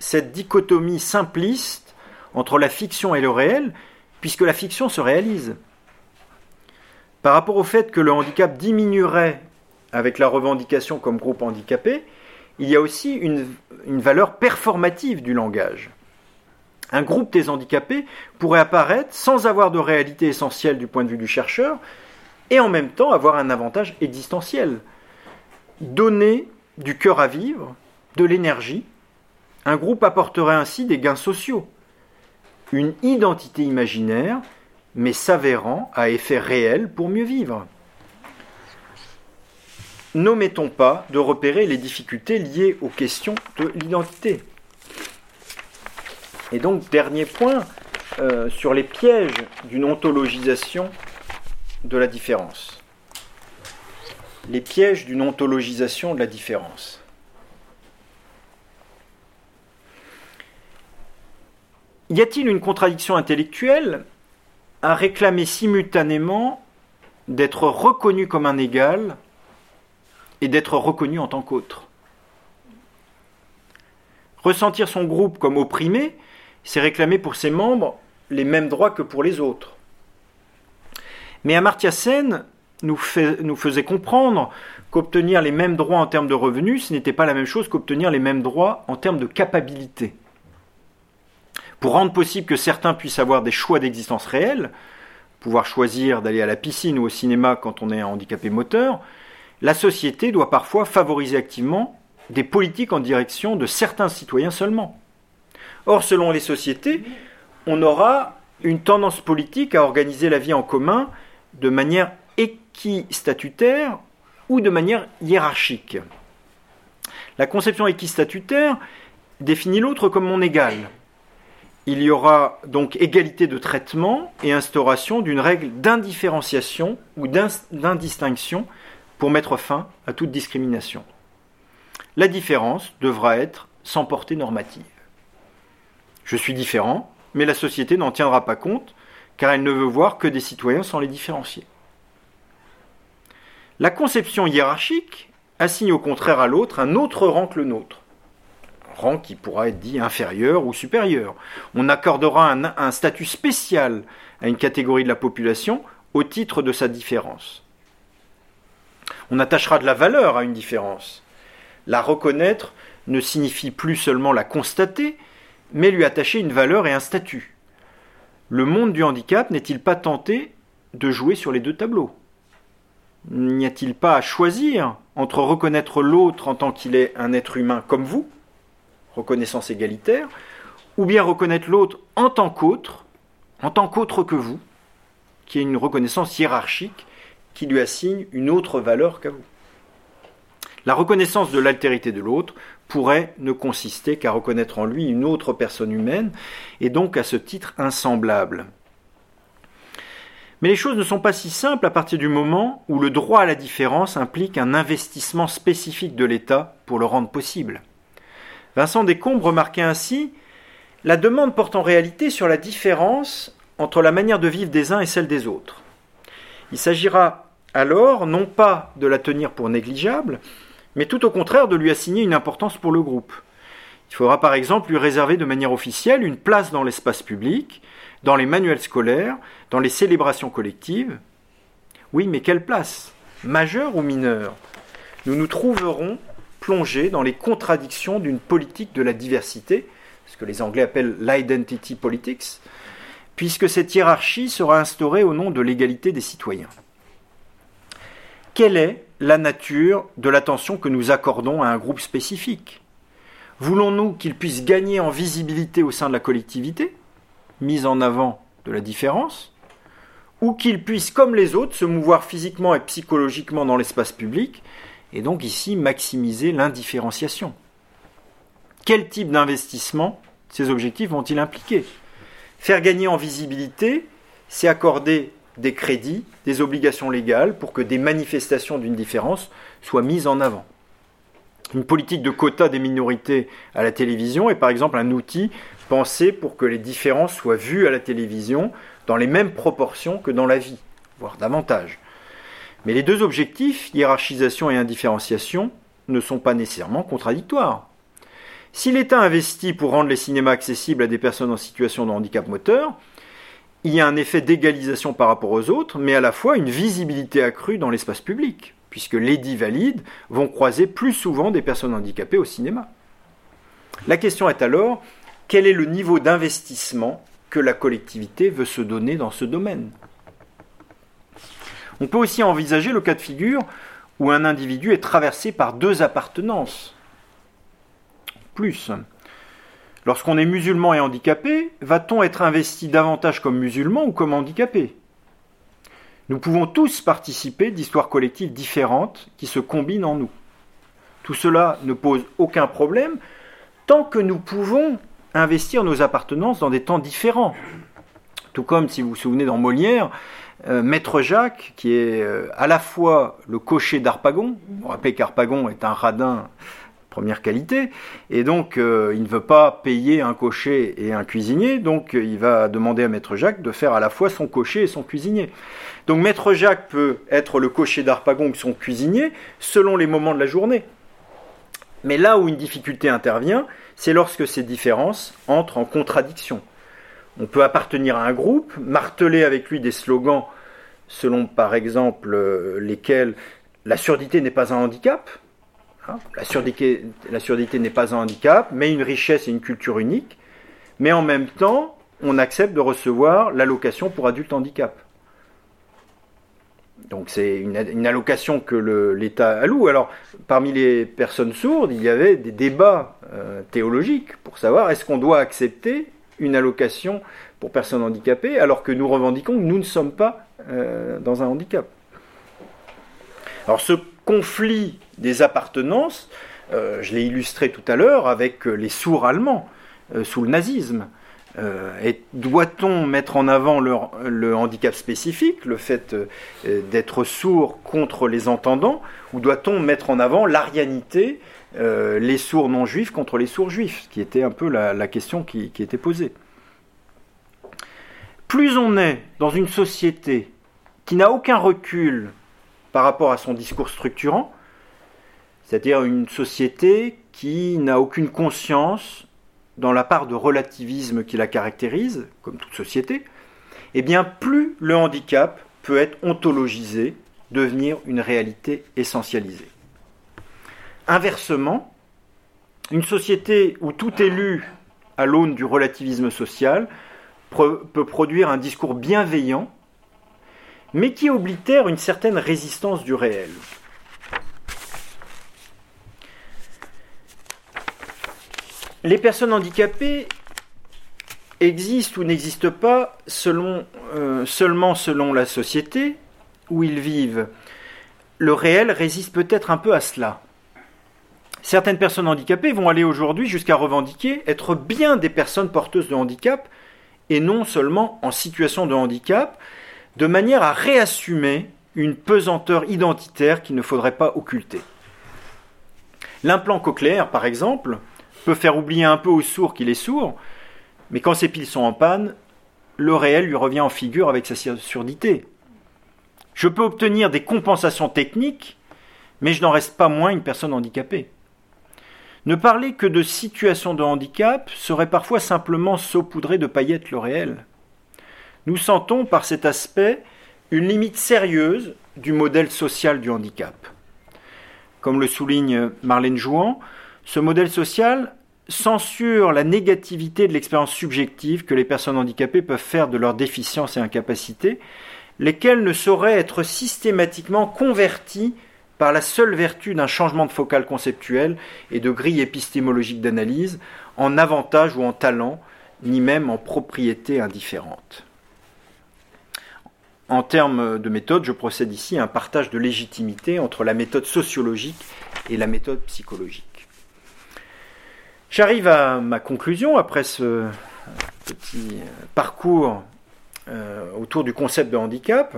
cette dichotomie simpliste entre la fiction et le réel, puisque la fiction se réalise. Par rapport au fait que le handicap diminuerait avec la revendication comme groupe handicapé, il y a aussi une, valeur performative du langage. Un groupe des handicapés pourrait apparaître sans avoir de réalité essentielle du point de vue du chercheur, et en même temps avoir un avantage existentiel. Donner du cœur à vivre, de l'énergie, un groupe apporterait ainsi des gains sociaux. Une identité imaginaire, mais s'avérant à effet réel pour mieux vivre. N'omettons pas de repérer les difficultés liées aux questions de l'identité. Et donc, dernier point, euh, sur les pièges d'une ontologisation de la différence. Les pièges d'une ontologisation de la différence. Y a-t-il une contradiction intellectuelle à réclamer simultanément d'être reconnu comme un égal et d'être reconnu en tant qu'autre Ressentir son groupe comme opprimé, c'est réclamer pour ses membres les mêmes droits que pour les autres. Mais Amartya Sen nous, faisait comprendre qu'obtenir les mêmes droits en termes de revenus, ce n'était pas la même chose qu'obtenir les mêmes droits en termes de capacité. Pour rendre possible que certains puissent avoir des choix d'existence réels, pouvoir choisir d'aller à la piscine ou au cinéma quand on est handicapé moteur, la société doit parfois favoriser activement des politiques en direction de certains citoyens seulement. Or, selon les sociétés, on aura une tendance politique à organiser la vie en commun de manière équistatutaire ou de manière hiérarchique. La conception équistatutaire définit l'autre comme mon égal. Il y aura donc égalité de traitement et instauration d'une règle d'indifférenciation ou d'indistinction pour mettre fin à toute discrimination. La différence devra être sans portée normative. Je suis différent, mais la société n'en tiendra pas compte car elle ne veut voir que des citoyens sans les différencier. La conception hiérarchique assigne au contraire à l'autre un autre rang que le nôtre, un rang qui pourra être dit inférieur ou supérieur. On accordera un, un statut spécial à une catégorie de la population au titre de sa différence. On attachera de la valeur à une différence. La reconnaître ne signifie plus seulement la constater, mais lui attacher une valeur et un statut le monde du handicap n'est-il pas tenté de jouer sur les deux tableaux? N'y a-t-il pas à choisir entre reconnaître l'autre en tant qu'il est un être humain comme vous, reconnaissance égalitaire, ou bien reconnaître l'autre en tant qu'autre, en tant qu'autre que vous, qui est une reconnaissance hiérarchique qui lui assigne une autre valeur qu'à vous. La reconnaissance de l'altérité de l'autre pourrait ne consister qu'à reconnaître en lui une autre personne humaine, et donc à ce titre insemblable. Mais les choses ne sont pas si simples à partir du moment où le droit à la différence implique un investissement spécifique de l'État pour le rendre possible. Vincent Descombes remarquait ainsi La demande porte en réalité sur la différence entre la manière de vivre des uns et celle des autres. Il s'agira alors non pas de la tenir pour négligeable, mais tout au contraire de lui assigner une importance pour le groupe. Il faudra par exemple lui réserver de manière officielle une place dans l'espace public, dans les manuels scolaires, dans les célébrations collectives. Oui, mais quelle place? Majeure ou mineure? Nous nous trouverons plongés dans les contradictions d'une politique de la diversité, ce que les Anglais appellent l'identity politics, puisque cette hiérarchie sera instaurée au nom de l'égalité des citoyens. Quelle est la nature de l'attention que nous accordons à un groupe spécifique? Voulons-nous qu'il puisse gagner en visibilité au sein de la collectivité mise en avant de la différence, ou qu'il puisse, comme les autres, se mouvoir physiquement et psychologiquement dans l'espace public, et donc ici maximiser l'indifférenciation? Quel type d'investissement ces objectifs vont-ils impliquer? Faire gagner en visibilité, c'est accorder des crédits, des obligations légales pour que des manifestations d'une différence soient mises en avant. Une politique de quota des minorités à la télévision est par exemple un outil pensé pour que les différences soient vues à la télévision dans les mêmes proportions que dans la vie, voire davantage. Mais les deux objectifs, hiérarchisation et indifférenciation, ne sont pas nécessairement contradictoires. Si l'État investit pour rendre les cinémas accessibles à des personnes en situation de handicap moteur, il y a un effet d'égalisation par rapport aux autres, mais à la fois une visibilité accrue dans l'espace public, puisque les dits valides vont croiser plus souvent des personnes handicapées au cinéma. La question est alors, quel est le niveau d'investissement que la collectivité veut se donner dans ce domaine? On peut aussi envisager le cas de figure où un individu est traversé par deux appartenances. Plus. Lorsqu'on est musulman et handicapé, va-t-on être investi davantage comme musulman ou comme handicapé? Nous pouvons tous participer d'histoires collectives différentes qui se combinent en nous. Tout cela ne pose aucun problème tant que nous pouvons investir nos appartenances dans des temps différents. Tout comme, si vous vous souvenez, dans Molière, euh, Maître Jacques, qui est euh, à la fois le cocher d'Arpagon, vous rappelez qu'Arpagon est un radin première qualité, et donc euh, il ne veut pas payer un cocher et un cuisinier, donc il va demander à Maître Jacques de faire à la fois son cocher et son cuisinier. Donc Maître Jacques peut être le cocher d'Arpagon ou son cuisinier selon les moments de la journée. Mais là où une difficulté intervient, c'est lorsque ces différences entrent en contradiction. On peut appartenir à un groupe, marteler avec lui des slogans selon par exemple euh, lesquels la surdité n'est pas un handicap, la, surdité, n'est pas un handicap, mais une richesse et une culture unique, mais en même temps, on accepte de recevoir l'allocation pour adultes handicap. Donc c'est une, allocation que l'État alloue. Alors parmi les personnes sourdes, il y avait des débats euh, théologiques pour savoir est-ce qu'on doit accepter une allocation pour personnes handicapées alors que nous revendiquons que nous ne sommes pas euh, dans un handicap. Alors ce conflit des appartenances, euh, je l'ai illustré tout à l'heure avec les sourds allemands sous le nazisme. Euh, et doit-on mettre en avant le, handicap spécifique, le fait euh, d'être sourd contre les entendants, ou doit-on mettre en avant l'arianité, euh, les sourds non juifs contre les sourds juifs, ce qui était un peu la, question qui, était posée. Plus on est dans une société qui n'a aucun recul par rapport à son discours structurant, c'est-à-dire une société qui n'a aucune conscience dans la part de relativisme qui la caractérise, comme toute société, eh bien plus le handicap peut être ontologisé, devenir une réalité essentialisée. Inversement, une société où tout est lu à l'aune du relativisme social peut produire un discours bienveillant, mais qui oblitère une certaine résistance du réel. Les personnes handicapées existent ou n'existent pas selon, euh, seulement selon la société où ils vivent. Le réel résiste peut-être un peu à cela. Certaines personnes handicapées vont aller aujourd'hui jusqu'à revendiquer être bien des personnes porteuses de handicap et non seulement en situation de handicap, de manière à réassumer une pesanteur identitaire qu'il ne faudrait pas occulter. L'implant cochléaire, par exemple, peut faire oublier un peu au sourd qu'il est sourd, mais quand ses piles sont en panne, le réel lui revient en figure avec sa surdité. Je peux obtenir des compensations techniques, mais je n'en reste pas moins une personne handicapée. Ne parler que de situation de handicap serait parfois simplement saupoudrer de paillettes le réel. Nous sentons par cet aspect une limite sérieuse du modèle social du handicap. Comme le souligne Marlène Jouan, ce modèle social censure la négativité de l'expérience subjective que les personnes handicapées peuvent faire de leurs déficiences et incapacités, lesquelles ne sauraient être systématiquement converties par la seule vertu d'un changement de focal conceptuel et de grille épistémologique d'analyse en avantage ou en talent, ni même en propriété indifférente. En termes de méthode, je procède ici à un partage de légitimité entre la méthode sociologique et la méthode psychologique. J'arrive à ma conclusion après ce petit parcours euh, autour du concept de handicap.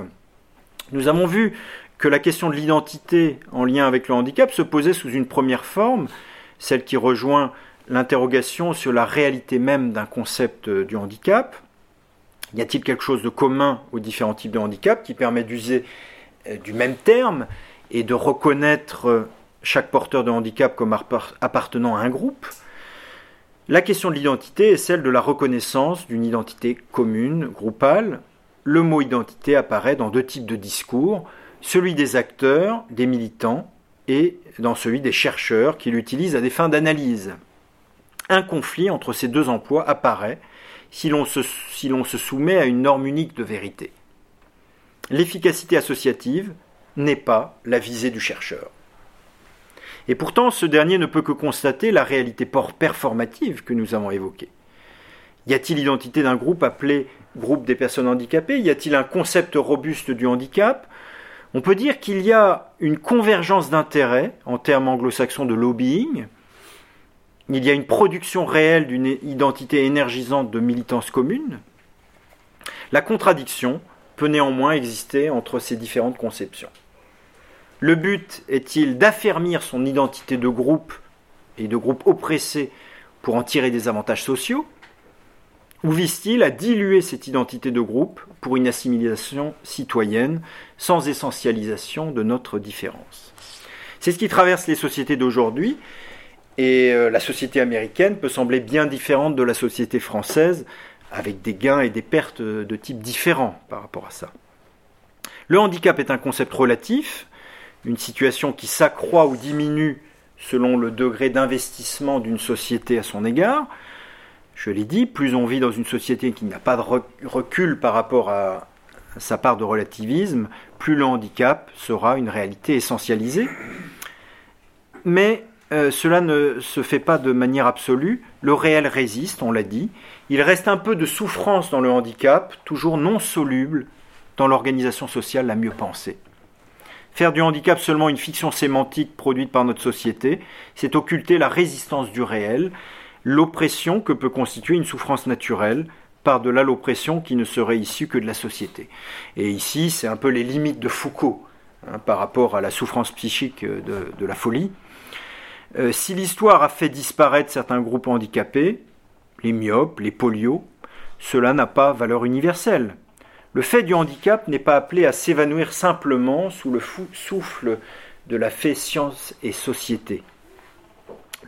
Nous avons vu que la question de l'identité en lien avec le handicap se posait sous une première forme, celle qui rejoint l'interrogation sur la réalité même d'un concept du handicap. Y a-t-il quelque chose de commun aux différents types de handicap qui permet d'user euh, du même terme et de reconnaître euh, chaque porteur de handicap comme appartenant à un groupe? La question de l'identité est celle de la reconnaissance d'une identité commune, groupale. Le mot identité apparaît dans deux types de discours, celui des acteurs, des militants, et dans celui des chercheurs qui l'utilisent à des fins d'analyse. Un conflit entre ces deux emplois apparaît si l'on se, soumet à une norme unique de vérité. L'efficacité associative n'est pas la visée du chercheur. Et pourtant, ce dernier ne peut que constater la réalité performative que nous avons évoquée. Y a-t-il l'identité d'un groupe appelé groupe des personnes handicapées? Y a-t-il un concept robuste du handicap? On peut dire qu'il y a une convergence d'intérêts en termes anglo-saxons de lobbying, il y a une production réelle d'une identité énergisante de militance commune. La contradiction peut néanmoins exister entre ces différentes conceptions. Le but est-il d'affermir son identité de groupe et de groupe oppressé pour en tirer des avantages sociaux Ou vise-t-il à diluer cette identité de groupe pour une assimilation citoyenne sans essentialisation de notre différence? C'est ce qui traverse les sociétés d'aujourd'hui et euh, la société américaine peut sembler bien différente de la société française, avec des gains et des pertes de type différents par rapport à ça. Le handicap est un concept relatif, une situation qui s'accroît ou diminue selon le degré d'investissement d'une société à son égard. Je l'ai dit, plus on vit dans une société qui n'a pas de recul par rapport à sa part de relativisme, plus le handicap sera une réalité essentialisée. Mais euh, cela ne se fait pas de manière absolue. Le réel résiste, on l'a dit. Il reste un peu de souffrance dans le handicap, toujours non soluble dans l'organisation sociale la mieux pensée. Faire du handicap seulement une fiction sémantique produite par notre société, c'est occulter la résistance du réel, l'oppression que peut constituer une souffrance naturelle, par-delà l'oppression qui ne serait issue que de la société. Et ici, c'est un peu les limites de Foucault hein, par rapport à la souffrance psychique de la folie. Euh, si l'histoire a fait disparaître certains groupes handicapés, les myopes, les polios, cela n'a pas valeur universelle. Le fait du handicap n'est pas appelé à s'évanouir simplement sous le souffle de la fait science et société.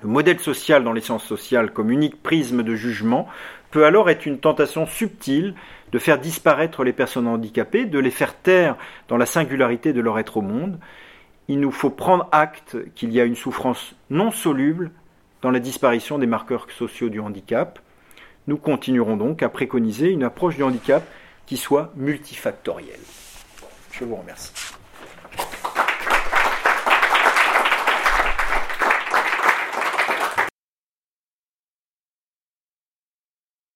Le modèle social dans les sciences sociales comme unique prisme de jugement peut alors être une tentation subtile de faire disparaître les personnes handicapées, de les faire taire dans la singularité de leur être au monde, il nous faut prendre acte qu'il y a une souffrance non soluble dans la disparition des marqueurs sociaux du handicap. Nous continuerons donc à préconiser une approche du handicap qui soit multifactorielle. Je vous remercie.